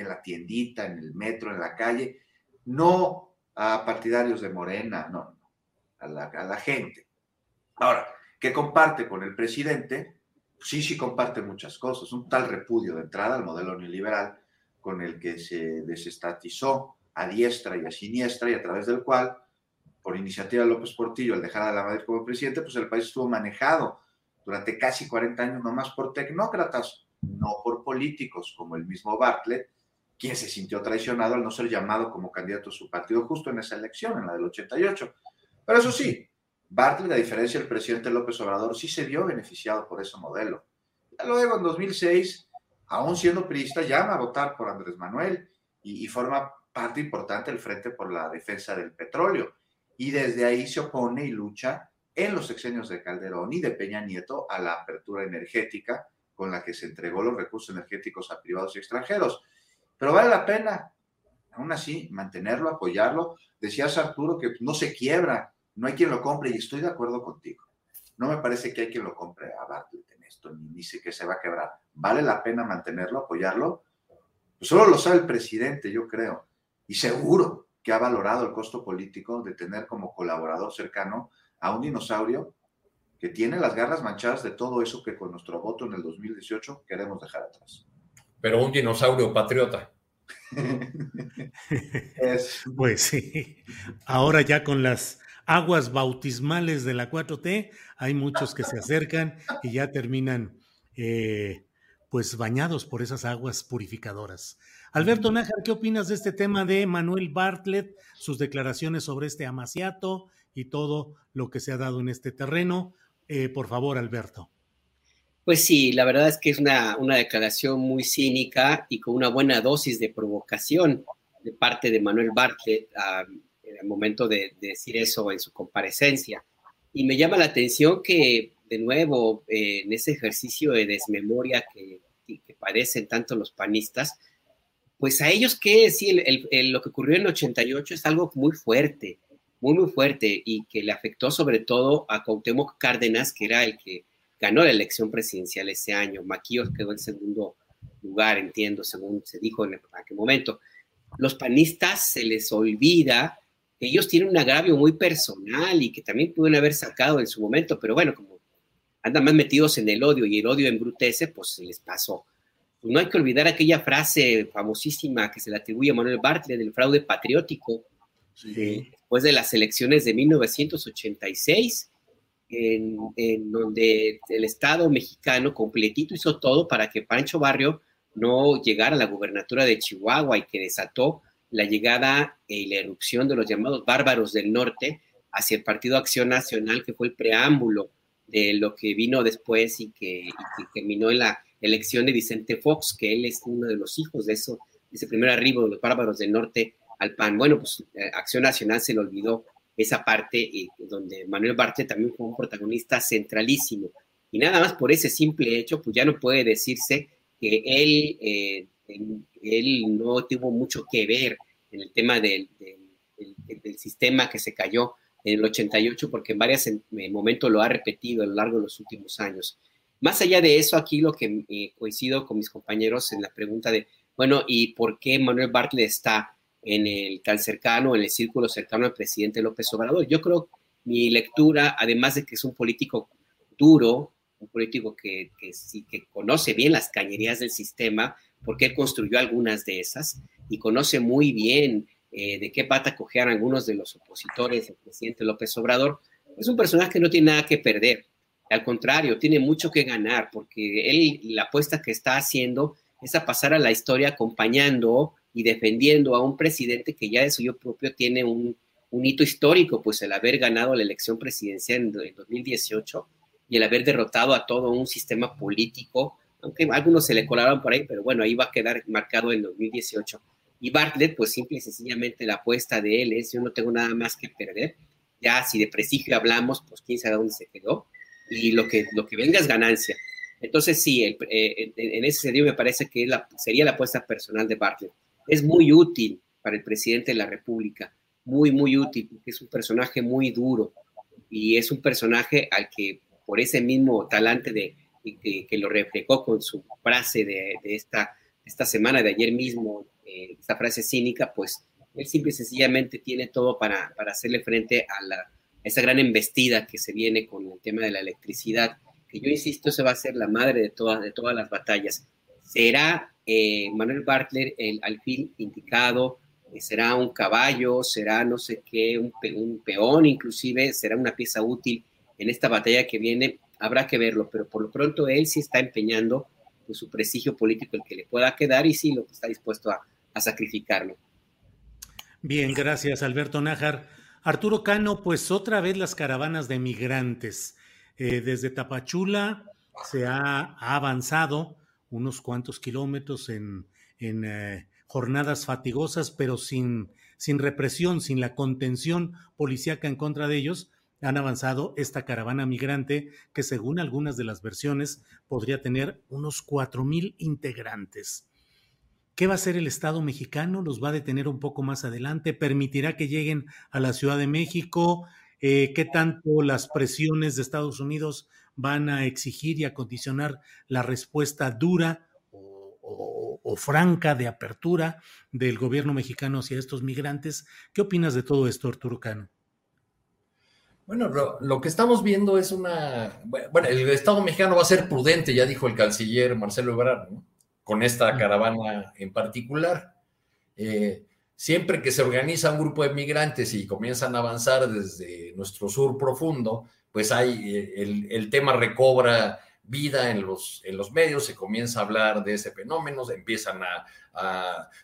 En la tiendita, en el metro, en la calle. No a partidarios de Morena, no, no. A la, a la gente. Ahora, ¿qué comparte con el presidente? Sí, sí comparte muchas cosas. Un tal repudio de entrada al modelo neoliberal con el que se desestatizó a diestra y a siniestra y a través del cual, por iniciativa de López Portillo, al dejar a la Madrid como presidente, pues el país estuvo manejado durante casi 40 años nomás por tecnócratas, no por políticos, como el mismo Bartlett, quien se sintió traicionado al no ser llamado como candidato a su partido justo en esa elección, en la del 88. Pero eso sí, Bartlett, a diferencia del presidente López Obrador, sí se vio beneficiado por ese modelo. Ya luego, en 2006, aún siendo priista, llama a votar por Andrés Manuel y, y forma parte importante del Frente por la Defensa del Petróleo. Y desde ahí se opone y lucha en los sexenios de Calderón y de Peña Nieto a la apertura energética con la que se entregó los recursos energéticos a privados y extranjeros. Pero vale la pena, aún así, mantenerlo, apoyarlo. Decías, Arturo, que no se quiebra, no hay quien lo compre y estoy de acuerdo contigo. No me parece que hay quien lo compre a Bartlett en esto, ni dice que se va a quebrar. ¿Vale la pena mantenerlo, apoyarlo? Pues solo lo sabe el presidente, yo creo. Y seguro que ha valorado el costo político de tener como colaborador cercano a un dinosaurio que tiene las garras manchadas de todo eso que con nuestro voto en el 2018 queremos dejar atrás. Pero un dinosaurio patriota. es... Pues sí, ahora ya con las aguas bautismales de la 4T, hay muchos que se acercan y ya terminan eh, pues bañados por esas aguas purificadoras. Alberto Nájar, ¿qué opinas de este tema de Manuel Bartlett, sus declaraciones sobre este amaciato y todo lo que se ha dado en este terreno? Eh, por favor, Alberto. Pues sí, la verdad es que es una, una, declaración muy cínica y con una buena dosis de provocación de parte de Manuel Bartlett um, en el momento de, de, decir eso en su comparecencia. Y me llama la atención que, de nuevo, eh, en ese ejercicio de desmemoria que, que, padecen tanto los panistas, pues a ellos que sí, el, lo que ocurrió en el 88 es algo muy fuerte, muy, muy fuerte y que le afectó sobre todo a Cuauhtémoc Cárdenas, que era el que ganó la elección presidencial ese año. Maquillos quedó en segundo lugar, entiendo, según se dijo en aquel momento. Los panistas se les olvida que ellos tienen un agravio muy personal y que también pueden haber sacado en su momento, pero bueno, como andan más metidos en el odio y el odio embrutece, pues se les pasó. Pues no hay que olvidar aquella frase famosísima que se le atribuye a Manuel Bartlett del fraude patriótico, sí. de, después de las elecciones de 1986 en, donde el Estado mexicano completito hizo todo para que Pancho Barrio no llegara a la gubernatura de Chihuahua y que desató la llegada y la erupción de los llamados bárbaros del norte hacia el Partido Acción Nacional, que fue el preámbulo de lo que vino después y que, y que terminó en la elección de Vicente Fox, que él es uno de los hijos de, eso, de ese primer arribo de los bárbaros del norte al PAN. Bueno, pues eh, Acción Nacional se le olvidó esa parte donde Manuel Bartlett también fue un protagonista centralísimo. Y nada más por ese simple hecho, pues ya no puede decirse que él, eh, él no tuvo mucho que ver en el tema del, del, del, sistema que se cayó en el 88, porque en varios momentos lo ha repetido a lo largo de los últimos años. Más allá de eso, aquí lo que eh, coincido con mis compañeros en la pregunta de, bueno, ¿y por qué Manuel Bartlett está en el tan cercano, en el círculo cercano al presidente López Obrador. Yo creo mi lectura, además de que es un político duro, un político que, sí que conoce bien las cañerías del sistema, porque él construyó algunas de esas y conoce muy bien eh, de qué pata cojean algunos de los opositores del presidente López Obrador, es un personaje que no tiene nada que perder. Al contrario, tiene mucho que ganar, porque él la apuesta que está haciendo es a pasar a la historia acompañando y defendiendo a un presidente que ya de suyo propio tiene un, un hito histórico, pues el haber ganado la elección presidencial en, en 2018 y el haber derrotado a todo un sistema político, aunque algunos se le colaron por ahí, pero bueno, ahí va a quedar marcado en 2018. Y Bartlett, pues simple y sencillamente la apuesta de él es, yo no tengo nada más que perder, ya si de prestigio hablamos, pues quién sabe dónde se quedó, y lo que, lo que venga es ganancia. Entonces sí, el, eh, en, ese sentido me parece que la, sería la apuesta personal de Bartlett. Es muy útil para el presidente de la República, muy, muy útil, porque es un personaje muy duro y es un personaje al que por ese mismo talante de, que, lo reflejó con su frase de, esta, esta semana, de ayer mismo, eh, esta frase cínica, pues él simple y sencillamente tiene todo para, para hacerle frente a, la, esa gran embestida que se viene con el tema de la electricidad, que yo insisto, se va a ser la madre de, todas de todas las batallas. Será eh, Manuel Bartler el alfil indicado, eh, será un caballo, será no sé qué, un, peón inclusive, será una pieza útil en esta batalla que viene, habrá que verlo, pero por lo pronto él sí está empeñando su prestigio político el que le pueda quedar y sí lo que está dispuesto a, a sacrificarlo. Bien, gracias Alberto Nájar. Arturo Cano, pues otra vez las caravanas de migrantes. Eh, desde Tapachula se ha, avanzado unos cuantos kilómetros en, en eh, jornadas fatigosas, pero sin, sin represión, sin la contención policíaca en contra de ellos, han avanzado esta caravana migrante que según algunas de las versiones podría tener unos cuatro mil integrantes. ¿Qué va a hacer el Estado mexicano? ¿Los va a detener un poco más adelante? ¿Permitirá que lleguen a la Ciudad de México? Eh, ¿Qué tanto las presiones de Estados Unidos van a exigir y a condicionar la respuesta dura o, o franca de apertura del gobierno mexicano hacia estos migrantes? ¿Qué opinas de todo esto, Arturo Cano? Bueno, lo, que estamos viendo es una... Bueno, el Estado mexicano va a ser prudente, ya dijo el canciller Marcelo Ebrard, con esta caravana en particular. Eh, siempre que se organiza un grupo de migrantes y comienzan a avanzar desde nuestro sur profundo, pues hay eh, el, el tema recobra vida en los, en los medios, se comienza a hablar de ese fenómeno, se empiezan a,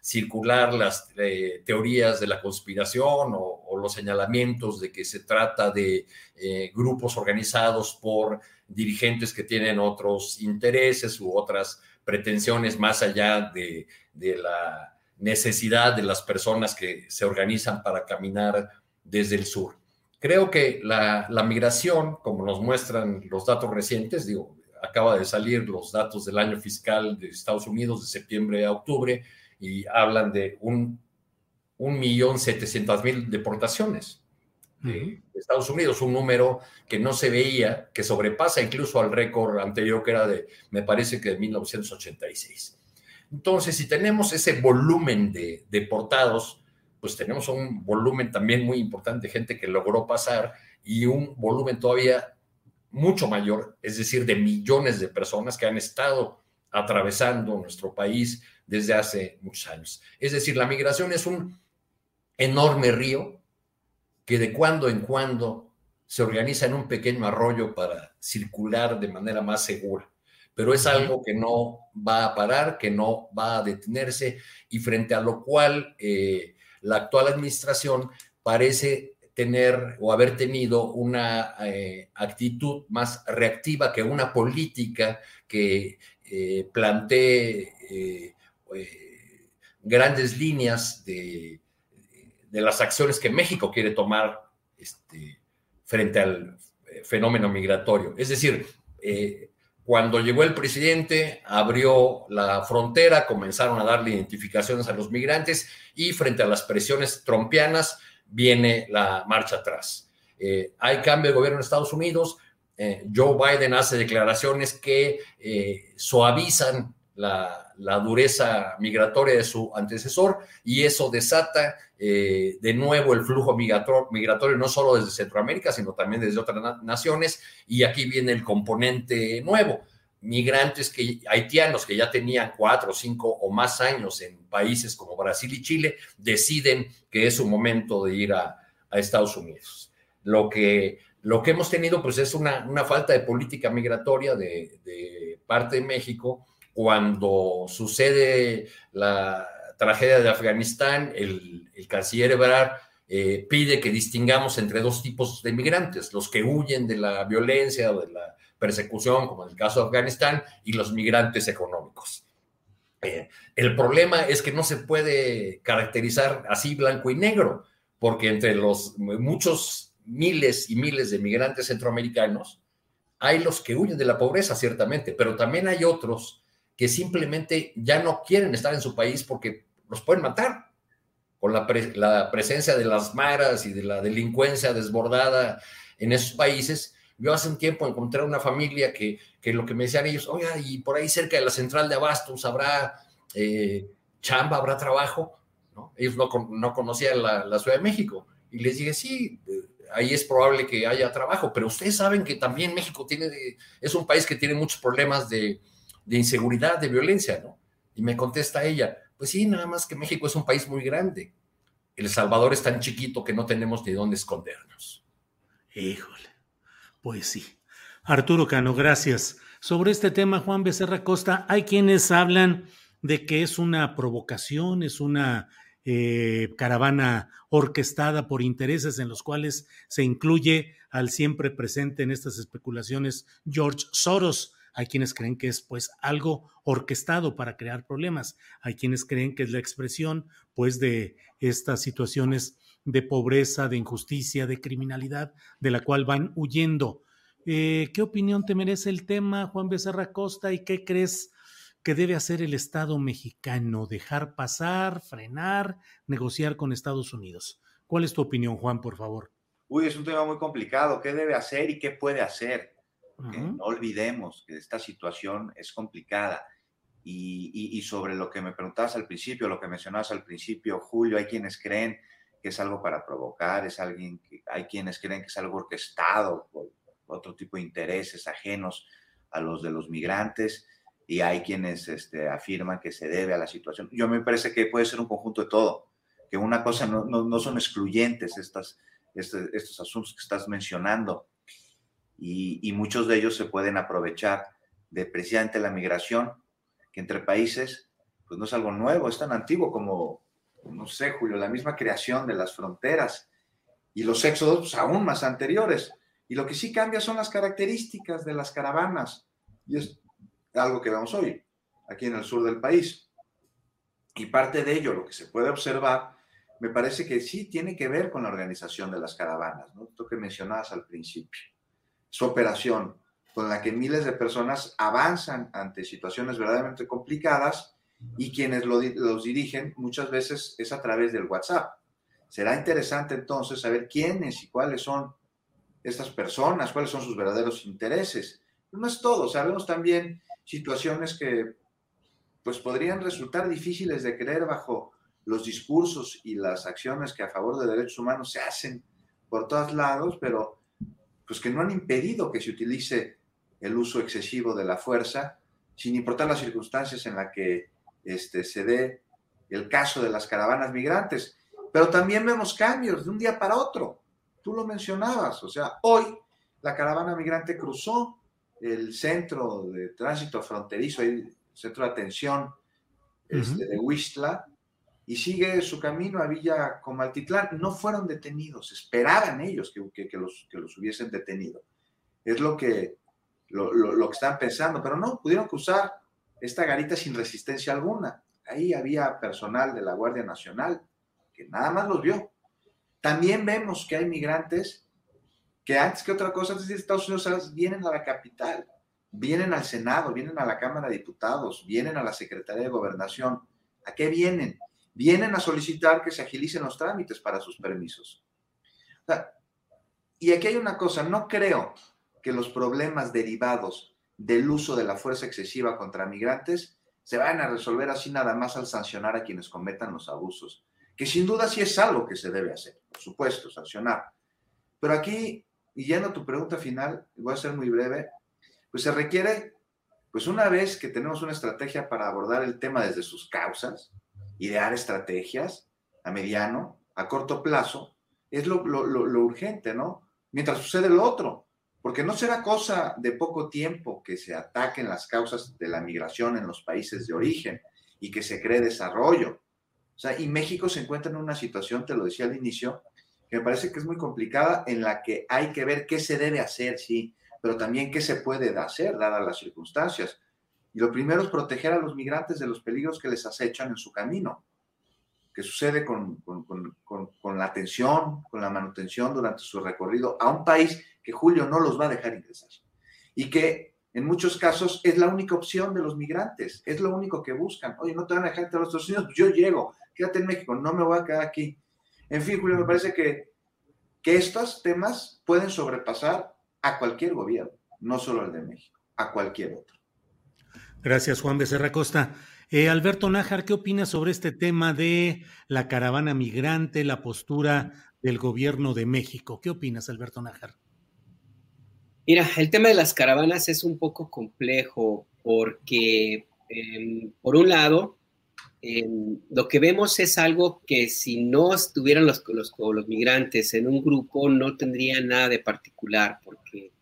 circular las eh, teorías de la conspiración o, los señalamientos de que se trata de eh, grupos organizados por dirigentes que tienen otros intereses u otras pretensiones más allá de, la necesidad de las personas que se organizan para caminar desde el sur. Creo que la, la migración, como nos muestran los datos recientes, digo, acaba de salir los datos del año fiscal de Estados Unidos de septiembre a octubre y hablan de un, un millón setecientas mil deportaciones de Estados Unidos, un número que no se veía, que sobrepasa incluso al récord anterior que era de, me parece que de 1986. Entonces, si tenemos ese volumen de deportados, pues tenemos un volumen también muy importante de gente que logró pasar y un volumen todavía mucho mayor, es decir, de millones de personas que han estado atravesando nuestro país desde hace muchos años. Es decir, la migración es un enorme río que de cuando en cuando se organiza en un pequeño arroyo para circular de manera más segura. Pero es algo que no va a parar, que no va a detenerse y frente a lo cual eh, la actual administración parece tener o haber tenido una eh, actitud más reactiva que una política que eh, plantee eh, grandes líneas de, de, las acciones que México quiere tomar este, frente al fenómeno migratorio. Es decir, cuando llegó el presidente, abrió la frontera, comenzaron a darle identificaciones a los migrantes y frente a las presiones trompianas, viene la marcha atrás. Eh, hay cambio de gobierno en Estados Unidos. Eh, Joe Biden hace declaraciones que eh, suavizan la, dureza migratoria de su antecesor y eso desata de nuevo el flujo migratorio no solo desde Centroamérica, sino también desde otras naciones. Y aquí viene el componente nuevo migrantes que, haitianos que ya tenían cuatro, cinco o más años en países como Brasil y Chile deciden que es su momento de ir a, Estados Unidos. Lo que, lo que hemos tenido pues es una, una falta de política migratoria de, parte de México cuando sucede la tragedia de Afganistán, el, canciller Ebrard eh, pide que distingamos entre dos tipos de migrantes, los que huyen de la violencia o de la persecución, como en el caso de Afganistán, y los migrantes económicos. Eh, el problema es que no se puede caracterizar así blanco y negro, porque entre los muchos miles y miles de migrantes centroamericanos, hay los que huyen de la pobreza, ciertamente, pero también hay otros que simplemente ya no quieren estar en su país porque los pueden matar. Con la, presencia de las maras y de la delincuencia desbordada en esos países, yo hace un tiempo encontré una familia que, que lo que me decían ellos, oiga, y por ahí cerca de la central de Abastos habrá eh, chamba, habrá trabajo. ¿no? Ellos no, no conocían la, la, Ciudad de México. Y les dije, sí, eh, ahí es probable que haya trabajo, pero ustedes saben que también México tiene, es un país que tiene muchos problemas de, de inseguridad, de violencia, ¿no? Y me contesta ella, pues sí, nada más que México es un país muy grande. El Salvador es tan chiquito que no tenemos de dónde escondernos. Híjole. Pues sí. Arturo Cano, gracias. Sobre este tema, Juan Becerra Costa, hay quienes hablan de que es una provocación, es una eh, caravana orquestada por intereses en los cuales se incluye al siempre presente en estas especulaciones George Soros. Hay quienes creen que es pues algo orquestado para crear problemas. Hay quienes creen que es la expresión pues de estas situaciones de pobreza, de injusticia, de criminalidad, de la cual van huyendo. Eh, ¿Qué opinión te merece el tema, Juan Becerra Costa, y qué crees que debe hacer el Estado mexicano? ¿Dejar pasar, frenar, negociar con Estados Unidos? ¿Cuál es tu opinión, Juan, por favor? Uy, es un tema muy complicado. ¿Qué debe hacer y qué puede hacer? No olvidemos que esta situación es complicada. Y, y, sobre lo que me preguntabas al principio, lo que mencionabas al principio, Julio, hay quienes creen que es algo para provocar, es alguien que hay quienes creen que es algo orquestado por otro tipo de intereses ajenos a los de los migrantes y hay quienes este, afirman que se debe a la situación. Yo me parece que puede ser un conjunto de todo, que una cosa no, no, son excluyentes estas, este, estos asuntos que estás mencionando y, muchos de ellos se pueden aprovechar de precisamente la migración, que entre países pues no es algo nuevo, es tan antiguo como no sé, Julio, la misma creación de las fronteras y los éxodos pues, aún más anteriores. Y lo que sí cambia son las características de las caravanas. Y es algo que vemos hoy, aquí en el sur del país. Y parte de ello, lo que se puede observar, me parece que sí tiene que ver con la organización de las caravanas, ¿no? Esto que mencionabas al principio. Su operación, con la que miles de personas avanzan ante situaciones verdaderamente complicadas y quienes los dirigen muchas veces es a través del WhatsApp. Será interesante entonces saber quiénes y cuáles son estas personas, cuáles son sus verdaderos intereses. No es todo, sabemos también situaciones que pues podrían resultar difíciles de creer bajo los discursos y las acciones que a favor de derechos humanos se hacen por todos lados, pero pues que no han impedido que se utilice el uso excesivo de la fuerza, sin importar las circunstancias en las que este, se dé el caso de las caravanas migrantes. Pero también vemos cambios de un día para otro. Tú lo mencionabas, o sea, hoy la caravana migrante cruzó el centro de tránsito fronterizo, el centro de atención este, de Huistla, y sigue su camino a Villa Comaltitlán. No fueron detenidos, esperaban ellos que, que, los, que los hubiesen detenido. Es lo que, lo, lo que están pensando, pero no, pudieron cruzar esta garita sin resistencia alguna. Ahí había personal de la Guardia Nacional que nada más los vio. También vemos que hay migrantes que antes que otra cosa, antes de Estados Unidos, vienen a la capital, vienen al Senado, vienen a la Cámara de Diputados, vienen a la Secretaría de Gobernación. ¿A qué vienen? Vienen a solicitar que se agilicen los trámites para sus permisos. y aquí hay una cosa, no creo que los problemas derivados del uso de la fuerza excesiva contra migrantes se van a resolver así nada más al sancionar a quienes cometan los abusos, que sin duda sí es algo que se debe hacer, por supuesto, sancionar. Pero aquí, y yendo a tu pregunta final, voy a ser muy breve, pues se requiere, pues una vez que tenemos una estrategia para abordar el tema desde sus causas, idear estrategias a mediano, a corto plazo, es lo, urgente, ¿no? Mientras sucede lo otro, porque no será cosa de poco tiempo que se ataquen las causas de la migración en los países de origen y que se cree desarrollo. sea, y México se encuentra en una situación, te lo decía al inicio, que me parece que es muy complicada, en la que hay que ver qué se debe hacer, sí, pero también qué se puede hacer, dadas las circunstancias. Y lo primero es proteger a los migrantes de los peligros que les acechan en su camino, que sucede con, con, la atención, con la manutención durante su recorrido a un país que Julio no los va a dejar ingresar. Y que en muchos casos es la única opción de los migrantes, es lo único que buscan. Oye, no te van a dejar a los Estados Unidos, yo llego, quédate en México, no me voy a quedar aquí. En fin, Julio, me parece que, que estos temas pueden sobrepasar a cualquier gobierno, no solo al de México, a cualquier otro. Gracias, Juan Becerra Costa. Eh, Alberto Nájar, ¿qué opinas sobre este tema de la caravana migrante, la postura del gobierno de México? ¿Qué opinas, Alberto Nájar? Mira, el tema de las caravanas es un poco complejo porque, eh, por un lado, eh, lo que vemos es algo que si no estuvieran los, los, migrantes en un grupo no tendría nada de particular porque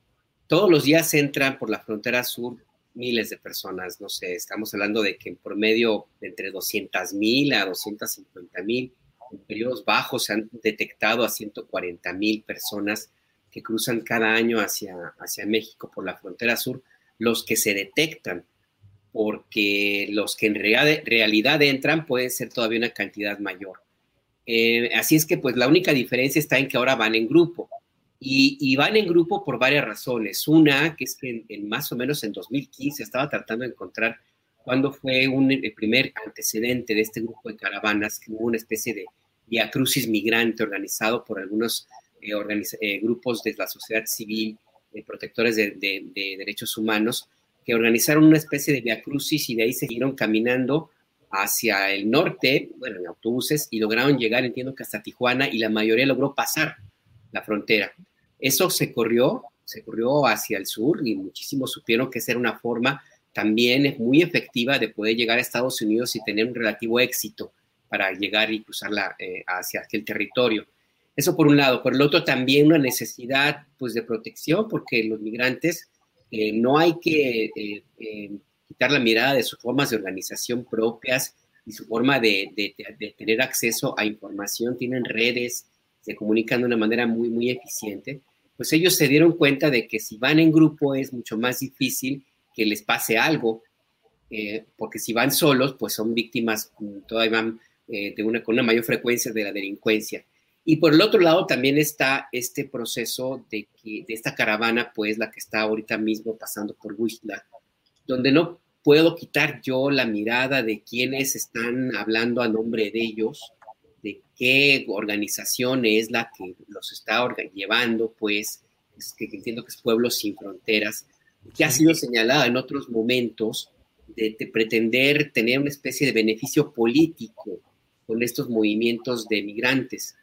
todos los días entran por la frontera sur miles de personas, no sé, estamos hablando de que en promedio entre 200 mil a 250 mil, en periodos bajos se han detectado a 140 mil personas que cruzan cada año hacia, hacia México por la frontera sur, los que se detectan, porque los que en realidad entran pueden ser todavía una cantidad mayor. Eh, así es que pues la única diferencia está en que ahora van en grupo. Y, van en grupo por varias razones. Una, que es que en, más o menos en 2015 estaba tratando de encontrar cuándo fue un, el primer antecedente de este grupo de caravanas, que hubo una especie de via crucis migrante organizado por algunos eh, eh, grupos de la sociedad civil, eh, protectores de, de, derechos humanos, que organizaron una especie de via crucis y de ahí siguieron caminando hacia el norte, bueno, en autobuses, y lograron llegar, entiendo que hasta Tijuana, y la mayoría logró pasar la frontera. Eso se corrió, se corrió hacia el sur y muchísimos supieron que esa era una forma también muy efectiva de poder llegar a Estados Unidos y tener un relativo éxito para llegar y cruzar eh, hacia aquel territorio. Eso por un lado. Por el otro también una necesidad pues, de protección porque los migrantes eh, no hay que eh, quitar la mirada de sus formas de organización propias y su forma de, de tener acceso a información. Tienen redes, se comunican de una manera muy, muy eficiente pues ellos se dieron cuenta de que si van en grupo es mucho más difícil que les pase algo, eh, porque si van solos, pues son víctimas todavía eh, de una, con una mayor frecuencia de la delincuencia. Y por el otro lado también está este proceso de, que, de esta caravana, pues la que está ahorita mismo pasando por Huixla, donde no puedo quitar yo la mirada de quienes están hablando a nombre de ellos, qué organización es la que los está llevando, pues, que entiendo que es Pueblos Sin Fronteras, que ha sido señalada en otros momentos de, pretender tener una especie de beneficio político con estos movimientos de migrantes.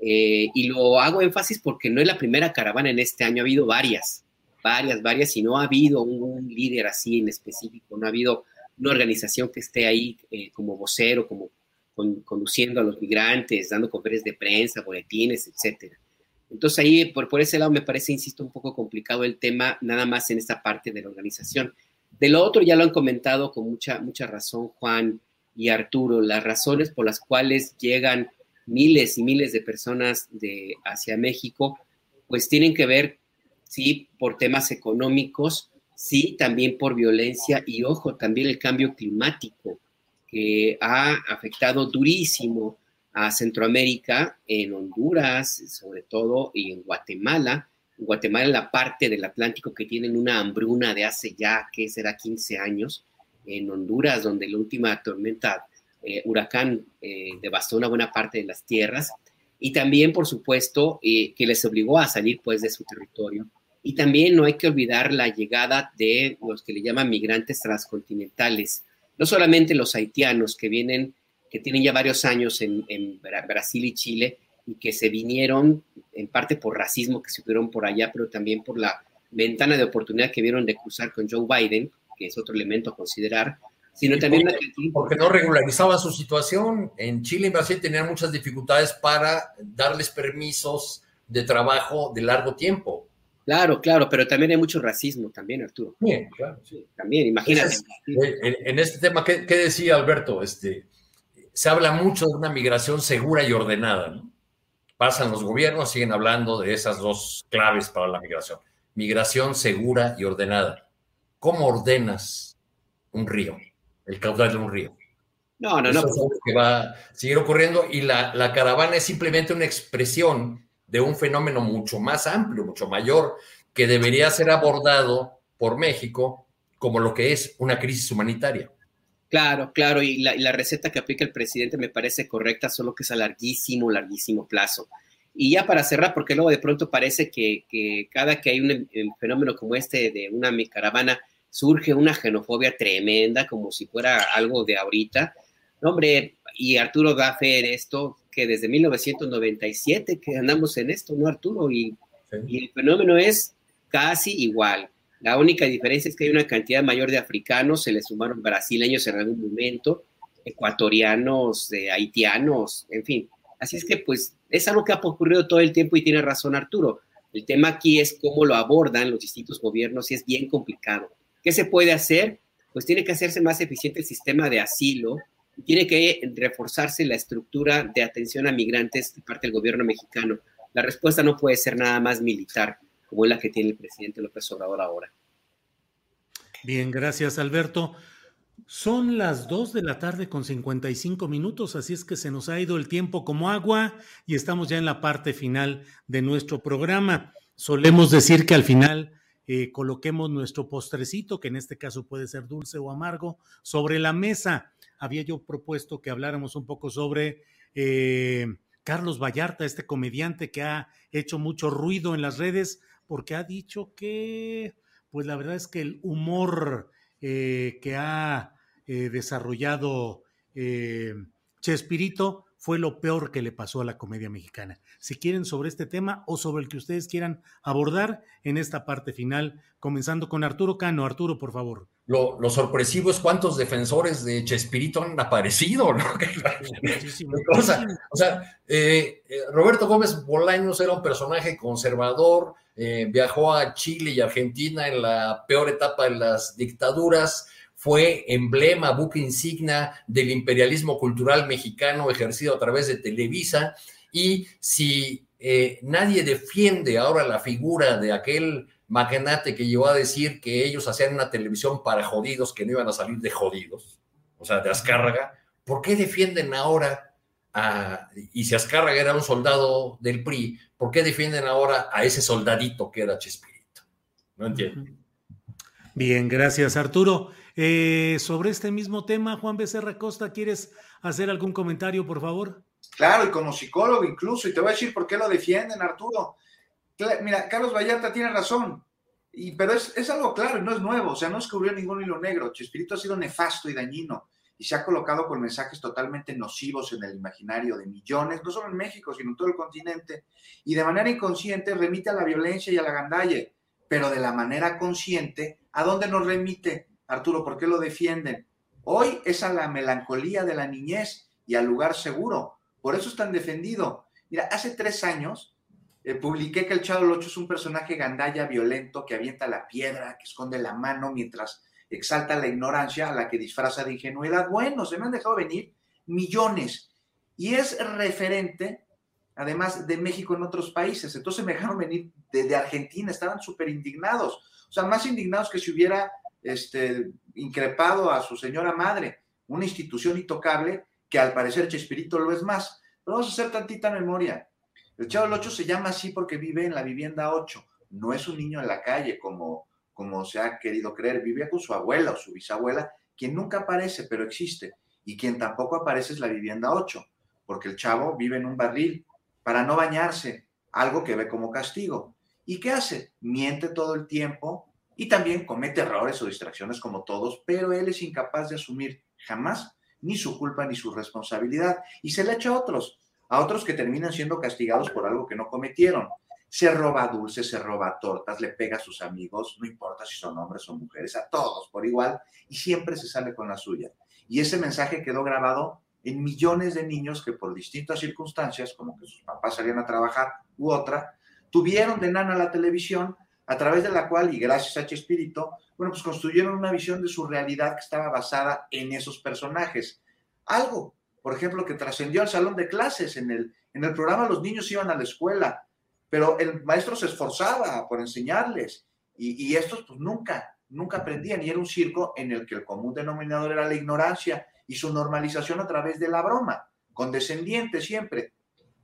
Eh, y lo hago énfasis porque no es la primera caravana en este año, ha habido varias, varias, varias, y no ha habido un, líder así en específico, no ha habido una organización que esté ahí eh, como vocero, como conduciendo a los migrantes, dando conferencias de prensa, boletines, etcétera. Entonces ahí, por, por ese lado, me parece, insisto, un poco complicado el tema, nada más en esta parte de la organización. De lo otro, ya lo han comentado con mucha, mucha razón Juan y Arturo, las razones por las cuales llegan miles y miles de personas hacia México, pues tienen que ver, sí, por temas económicos, sí, también por violencia y, ojo, también el cambio climático que ha afectado durísimo a Centroamérica, en Honduras sobre todo y en Guatemala. En Guatemala, la parte del Atlántico que tienen una hambruna de hace ya, que será 15 años. En Honduras, donde la última tormenta, eh, huracán, eh, devastó una buena parte de las tierras. Y también, por supuesto, eh, que les obligó a salir pues de su territorio. Y también no hay que olvidar la llegada de los que le llaman migrantes transcontinentales, no solamente los haitianos que vienen, que tienen ya varios años en, Brasil y Chile y que se vinieron en parte por racismo que se tuvieron por allá, pero también por la ventana de oportunidad que vieron de cruzar con Joe Biden, que es otro elemento a considerar, sino también porque, porque, no regularizaban su situación. En Chile y Brasil tenían muchas dificultades para darles permisos de trabajo de largo tiempo. Claro, claro, pero también hay mucho racismo también, Arturo. Bien, claro, sí. También, imagínate. en, este tema, ¿qué, decía Alberto? Este, se habla mucho de una migración segura y ordenada. ¿no? Pasan los gobiernos, siguen hablando de esas dos claves para la migración. Migración segura y ordenada. ¿Cómo ordenas un río, el caudal de un río? No, no, no. Eso es algo que va a seguir ocurriendo y la, la caravana es simplemente una expresión de un fenómeno mucho más amplio, mucho mayor, que debería ser abordado por México como lo que es una crisis humanitaria. Claro, claro, y la, receta que aplica el presidente me parece correcta, solo que es a larguísimo, larguísimo plazo. Y ya para cerrar, porque luego de pronto parece que, cada que hay un, un, fenómeno como este de una caravana, surge una xenofobia tremenda, como si fuera algo de ahorita. No, hombre, y Arturo da fe en esto, que desde 1997 que andamos en esto, ¿no, Arturo? Y, sí. y el fenómeno es casi igual. La única diferencia es que hay una cantidad mayor de africanos, se le sumaron brasileños en algún momento, ecuatorianos, eh, haitianos, en fin. Así es que pues es algo que ha ocurrido todo el tiempo y tiene razón Arturo. El tema aquí es cómo lo abordan los distintos gobiernos y es bien complicado. ¿Qué se puede hacer? Pues tiene que hacerse más eficiente el sistema de asilo, tiene que reforzarse la estructura de atención a migrantes de parte del gobierno mexicano. La respuesta no puede ser nada más militar como es la que tiene el presidente López Obrador ahora. Bien, gracias Alberto. Son las 2 de la tarde con 55 minutos, así es que se nos ha ido el tiempo como agua y estamos ya en la parte final de nuestro programa. Solemos decir que al final eh, coloquemos nuestro postrecito, que en este caso puede ser dulce o amargo, sobre la mesa. Había yo propuesto que habláramos un poco sobre eh, Carlos Vallarta, este comediante que ha hecho mucho ruido en las redes porque ha dicho que, pues la verdad es que el humor eh, que ha eh, desarrollado eh, Chespirito fue lo peor que le pasó a la comedia mexicana. Si quieren sobre este tema o sobre el que ustedes quieran abordar en esta parte final, comenzando con Arturo Cano. Arturo, por favor. Lo, lo sorpresivo es cuántos defensores de Chespirito han aparecido, ¿no? Muchísimo, o sea, o sea eh, Roberto Gómez Bolaños era un personaje conservador, eh, viajó a Chile y Argentina en la peor etapa de las dictaduras, fue emblema, buque insignia del imperialismo cultural mexicano ejercido a través de Televisa. Y si eh, nadie defiende ahora la figura de aquel magnate que llegó a decir que ellos hacían una televisión para jodidos, que no iban a salir de jodidos, o sea, de Azcárraga, ¿por qué defienden ahora a, y si Azcárraga era un soldado del PRI, ¿por qué defienden ahora a ese soldadito que era Chespirito? No entiendo. Bien, gracias Arturo. Eh, sobre este mismo tema, Juan Becerra Costa, ¿quieres hacer algún comentario, por favor? Claro, y como psicólogo incluso, y te voy a decir por qué lo defienden, Arturo. Mira, Carlos Vallarta tiene razón, y, pero es, es algo claro no es nuevo, o sea, no descubrió ningún hilo negro. Chespirito ha sido nefasto y dañino y se ha colocado con mensajes totalmente nocivos en el imaginario de millones, no solo en México, sino en todo el continente, y de manera inconsciente remite a la violencia y a la gandalle, pero de la manera consciente, ¿a dónde nos remite? Arturo, ¿por qué lo defienden? Hoy es a la melancolía de la niñez y al lugar seguro. Por eso están defendido. Mira, hace tres años eh, publiqué que el Chavo Locho es un personaje gandalla violento que avienta la piedra, que esconde la mano mientras exalta la ignorancia a la que disfraza de ingenuidad. Bueno, se me han dejado venir millones. Y es referente, además de México en otros países. Entonces me dejaron venir de Argentina, estaban súper indignados. O sea, más indignados que si hubiera este, increpado a su señora madre, una institución intocable que al parecer Chespirito lo es más. Pero vamos a hacer tantita memoria. El Chavo del 8 se llama así porque vive en la vivienda 8. No es un niño en la calle como, como se ha querido creer. Vive con su abuela o su bisabuela, quien nunca aparece, pero existe. Y quien tampoco aparece es la vivienda 8, porque el chavo vive en un barril para no bañarse, algo que ve como castigo. ¿Y qué hace? Miente todo el tiempo, y también comete errores o distracciones como todos, pero él es incapaz de asumir jamás ni su culpa ni su responsabilidad y se le echa a otros, a otros que terminan siendo castigados por algo que no cometieron. Se roba dulces, se roba tortas, le pega a sus amigos, no importa si son hombres o mujeres, a todos por igual y siempre se sale con la suya. Y ese mensaje quedó grabado en millones de niños que por distintas circunstancias, como que sus papás salían a trabajar u otra, tuvieron de nana la televisión a través de la cual, y gracias a Chespirito, bueno, pues construyeron una visión de su realidad que estaba basada en esos personajes. Algo por ejemplo, que trascendió al salón de clases. En el, en el programa los niños iban a la escuela, pero el maestro se esforzaba por enseñarles y, y estos pues nunca, nunca aprendían y era un circo en el que el común denominador era la ignorancia y su normalización a través de la broma, condescendiente siempre.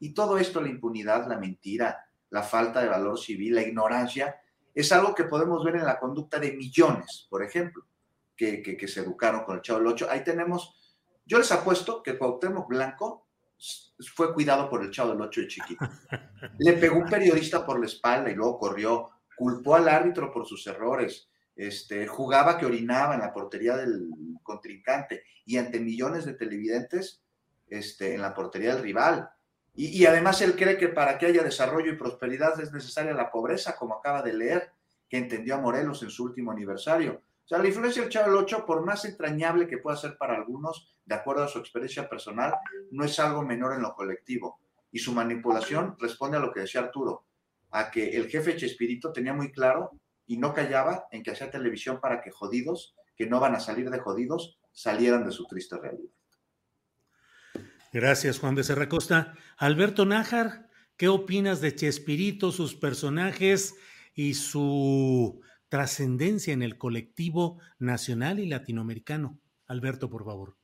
Y todo esto, la impunidad, la mentira, la falta de valor civil, la ignorancia, es algo que podemos ver en la conducta de millones, por ejemplo, que, que, que se educaron con el Chavo del Ocho. Ahí tenemos yo les apuesto que Cuauhtémoc Blanco fue cuidado por el Chavo del Ocho de chiquito. Le pegó un periodista por la espalda y luego corrió, culpó al árbitro por sus errores, este, jugaba que orinaba en la portería del contrincante y ante millones de televidentes este, en la portería del rival. Y, además él cree que para que haya desarrollo y prosperidad es necesaria la pobreza, como acaba de leer, que entendió a Morelos en su último aniversario. O sea, la influencia del Chavo del por más entrañable que pueda ser para algunos, de acuerdo a su experiencia personal, no es algo menor en lo colectivo. Y su manipulación responde a lo que decía Arturo, a que el jefe Chespirito tenía muy claro y no callaba en que hacía televisión para que jodidos, que no van a salir de jodidos, salieran de su triste realidad. Gracias, Juan Becerra Costa. Alberto Nájar, ¿qué opinas de Chespirito, sus personajes y su trascendencia en el colectivo nacional y latinoamericano? Alberto, por favor.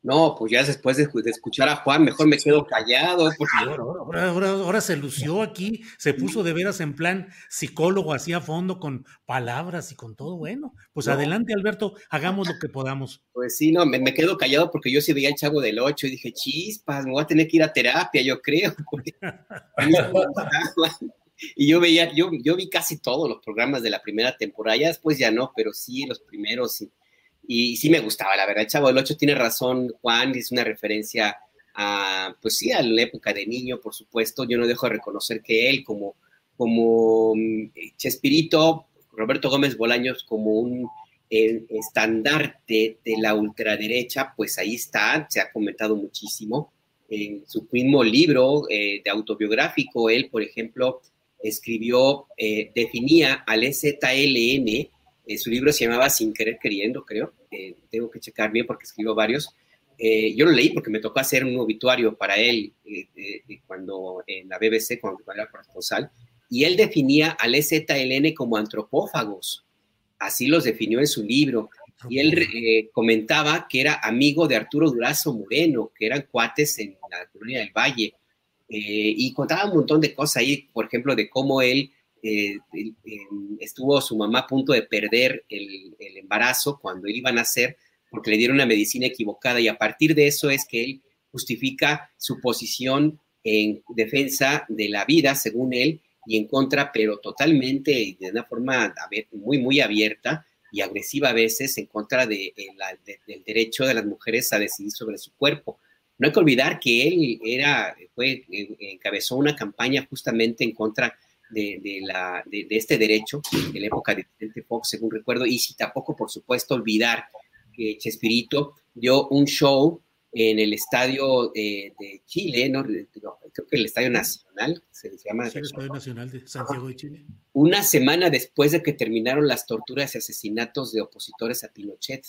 No, pues ya después de, de, escuchar a Juan, mejor me quedo callado. Porque... Ahora, ahora, ahora, ahora, se lució aquí, se puso de veras en plan psicólogo, así a fondo, con palabras y con todo. Bueno, pues no. adelante, Alberto, hagamos lo que podamos. Pues sí, no, me, me, quedo callado porque yo sí veía el chavo del 8 y dije, chispas, me voy a tener que ir a terapia, yo creo. y yo veía, yo, yo vi casi todos los programas de la primera temporada, ya después ya no, pero sí, los primeros. Y, y sí me gustaba, la verdad. Chavo del Ocho tiene razón, Juan, es una referencia a, pues sí, a la época de niño, por supuesto. Yo no dejo de reconocer que él, como, como Chespirito, Roberto Gómez Bolaños, como un eh, estandarte de la ultraderecha, pues ahí está, se ha comentado muchísimo. En su mismo libro eh, de autobiográfico, él, por ejemplo, escribió, eh, definía al EZLN, su libro se llamaba Sin querer queriendo, creo, eh, tengo que checar bien porque escribo varios. Eh, yo lo leí porque me tocó hacer un obituario para él eh, cuando en la BBC, cuando era corresponsal, y él definía al EZLN como antropófagos. Así los definió en su libro. Y él eh, comentaba que era amigo de Arturo Durazo Moreno, que eran cuates en la colonia del Valle. y contaba un montón de cosas ahí, por ejemplo, de cómo él eh, eh, estuvo su mamá a punto de perder el, el, embarazo cuando él iba a nacer porque le dieron una medicina equivocada y a partir de eso es que él justifica su posición en defensa de la vida, según él, y en contra, pero totalmente de una forma muy, muy abierta y agresiva a veces en contra de, de la, de, del derecho de las mujeres a decidir sobre su cuerpo. No hay que olvidar que él era, fue, encabezó una campaña justamente en contra de, de, la, de, de, este derecho en la época de Vicente Fox, según recuerdo, y si tampoco, por supuesto, olvidar que Chespirito dio un show en el estadio eh, de Chile, ¿no? creo que el Estadio Nacional, se llama. Sí, el Estadio Nacional de Santiago de Chile. Una semana después de que terminaron las torturas y asesinatos de opositores a Pinochet.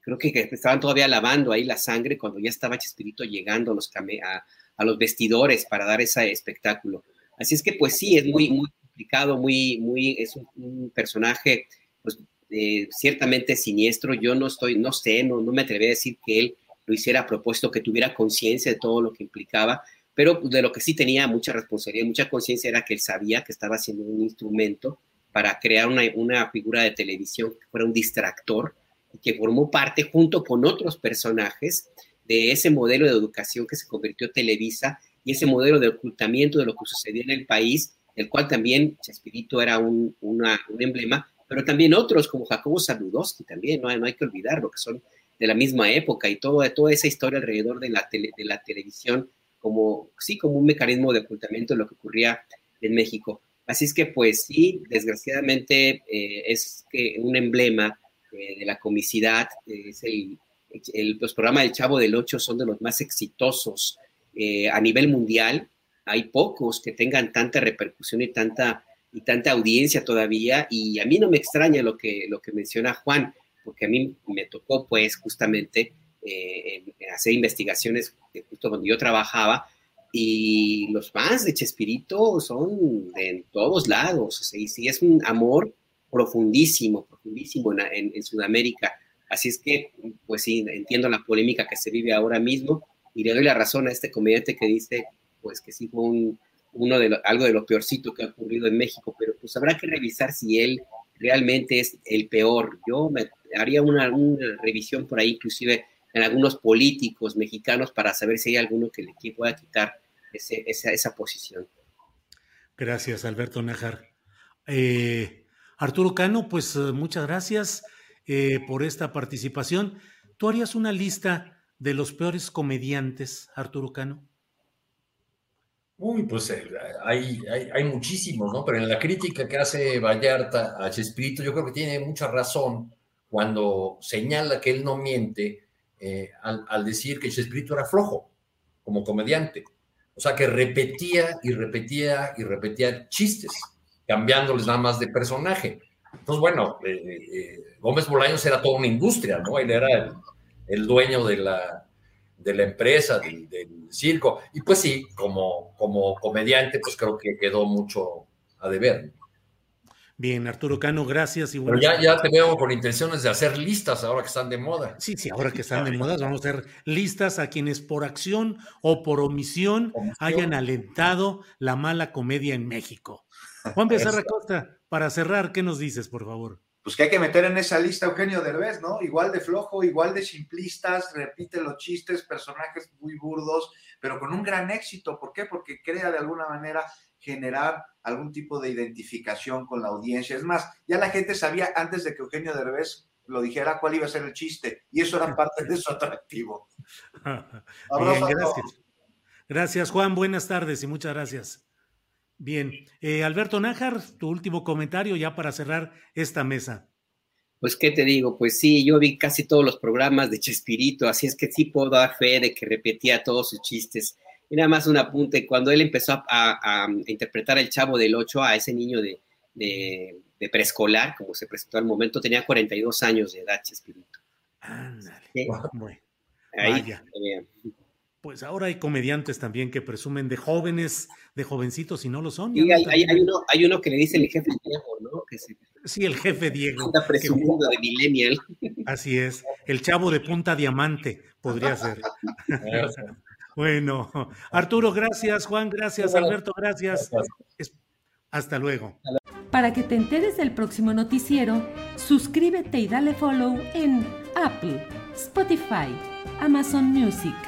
Creo que, que estaban todavía lavando ahí la sangre cuando ya estaba Chespirito llegando a los, a, a los vestidores para dar ese espectáculo. Así es que pues sí, es muy, muy complicado, muy, muy, es un, personaje pues eh, ciertamente siniestro. Yo no estoy, no sé, no, no me atreví a decir que él lo hiciera a propósito, que tuviera conciencia de todo lo que implicaba, pero de lo que sí tenía mucha responsabilidad, mucha conciencia era que él sabía que estaba haciendo un instrumento para crear una, una figura de televisión que fuera un distractor y que formó parte junto con otros personajes de ese modelo de educación que se convirtió Televisa y ese modelo de ocultamiento de lo que sucedía en el país, el cual también Chespirito era un, una, un emblema, pero también otros como Jacobo Saludowski también, no no hay que olvidarlo, que son de la misma época y todo, toda esa historia alrededor de la, tele, de la televisión como, sí, como un mecanismo de ocultamiento de lo que ocurría en México. Así es que, pues sí, desgraciadamente eh, es que un emblema eh, de la comicidad, eh, es el, el, los programas del Chavo del Ocho son de los más exitosos eh, a nivel mundial. Hay pocos que tengan tanta repercusión y tanta, y tanta audiencia todavía, y a mí no me extraña lo que, lo que menciona Juan, porque a mí me tocó pues justamente eh, hacer investigaciones justo donde yo trabajaba y los fans de Chespirito son de todos lados, y sí es un amor profundísimo, profundísimo en, Sudamérica. Así es que, pues sí, entiendo la polémica que se vive ahora mismo y le doy la razón a este comediante que dice, pues que sí fue un, uno de algo de lo peorcito que ha ocurrido en México, pero pues habrá que revisar si él realmente es el peor. Yo haría una, revisión por ahí, inclusive en algunos políticos mexicanos, para saber si hay alguno que le pueda quitar esa, esa, posición. Gracias, Alberto Najar. Eh, Arturo Cano, pues muchas gracias eh, por esta participación. ¿Tú harías una lista de los peores comediantes, Arturo Cano? Uy, pues eh, hay, hay, muchísimos, ¿no? Pero en la crítica que hace Vallarta a Chespirito, yo creo que tiene mucha razón cuando señala que él no miente eh, al, decir que Chespirito era flojo como comediante. O sea, que repetía y repetía y repetía chistes, cambiándoles nada más de personaje. Entonces, bueno, eh, Gómez Bolaños era toda una industria, ¿no? Él era el dueño de la, de la empresa, del, circo. Y pues sí, como, como comediante, pues creo que quedó mucho a deber. Bien, Arturo Cano, gracias. Y Pero ya, ya te veo con intenciones de hacer listas ahora que están de moda. Sí, sí, ahora que están de moda, vamos a hacer listas a quienes por acción o por omisión, hayan alentado la mala comedia en México. Juan Becerra Costa, para cerrar, ¿qué nos dices, por favor? Pues que hay que meter en esa lista Eugenio Derbez, ¿no? Igual de flojo, igual de simplistas, repite los chistes, personajes muy burdos, pero con un gran éxito. ¿Por qué? Porque crea de alguna manera generar algún tipo de identificación con la audiencia. Es más, ya la gente sabía antes de que Eugenio Derbez lo dijera cuál iba a ser el chiste, y eso era parte de su atractivo. Bien, gracias. Gracias, Juan. Buenas tardes y muchas gracias. Bien, eh, Alberto Nájar, tu último comentario ya para cerrar esta mesa. Pues, ¿qué te digo? Pues sí, yo vi casi todos los programas de Chespirito, así es que sí puedo dar fe de que repetía todos sus chistes. Y nada más un apunte, cuando él empezó a, interpretar el Chavo del Ocho, a ese niño de, preescolar, como se presentó al momento, tenía 42 años de edad, Chespirito. Ándale. Ahí, pues ahora hay comediantes también que presumen de jóvenes, de jovencitos y no lo son. Sí, hay, uno, que le dice el jefe Diego, ¿no? sí, el jefe Diego. Está presumiendo de millennial. Así es, el chavo de punta diamante podría ser. bueno, Arturo, gracias, Juan, gracias, Alberto, gracias. Hasta luego. Para que te enteres del próximo noticiero, suscríbete y dale follow en Apple, Spotify, Amazon Music.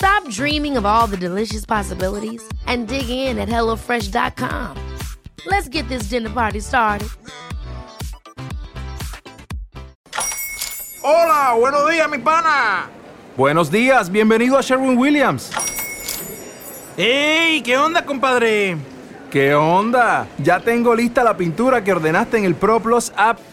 Stop dreaming of all the delicious possibilities and dig in at HelloFresh.com. Let's get this dinner party started. Hola, buenos días, mi pana. Buenos días, bienvenido a Sherwin Williams. ¡Ey! ¿Qué onda, compadre? ¿Qué onda? Ya tengo lista la pintura que ordenaste en el ProPlus app.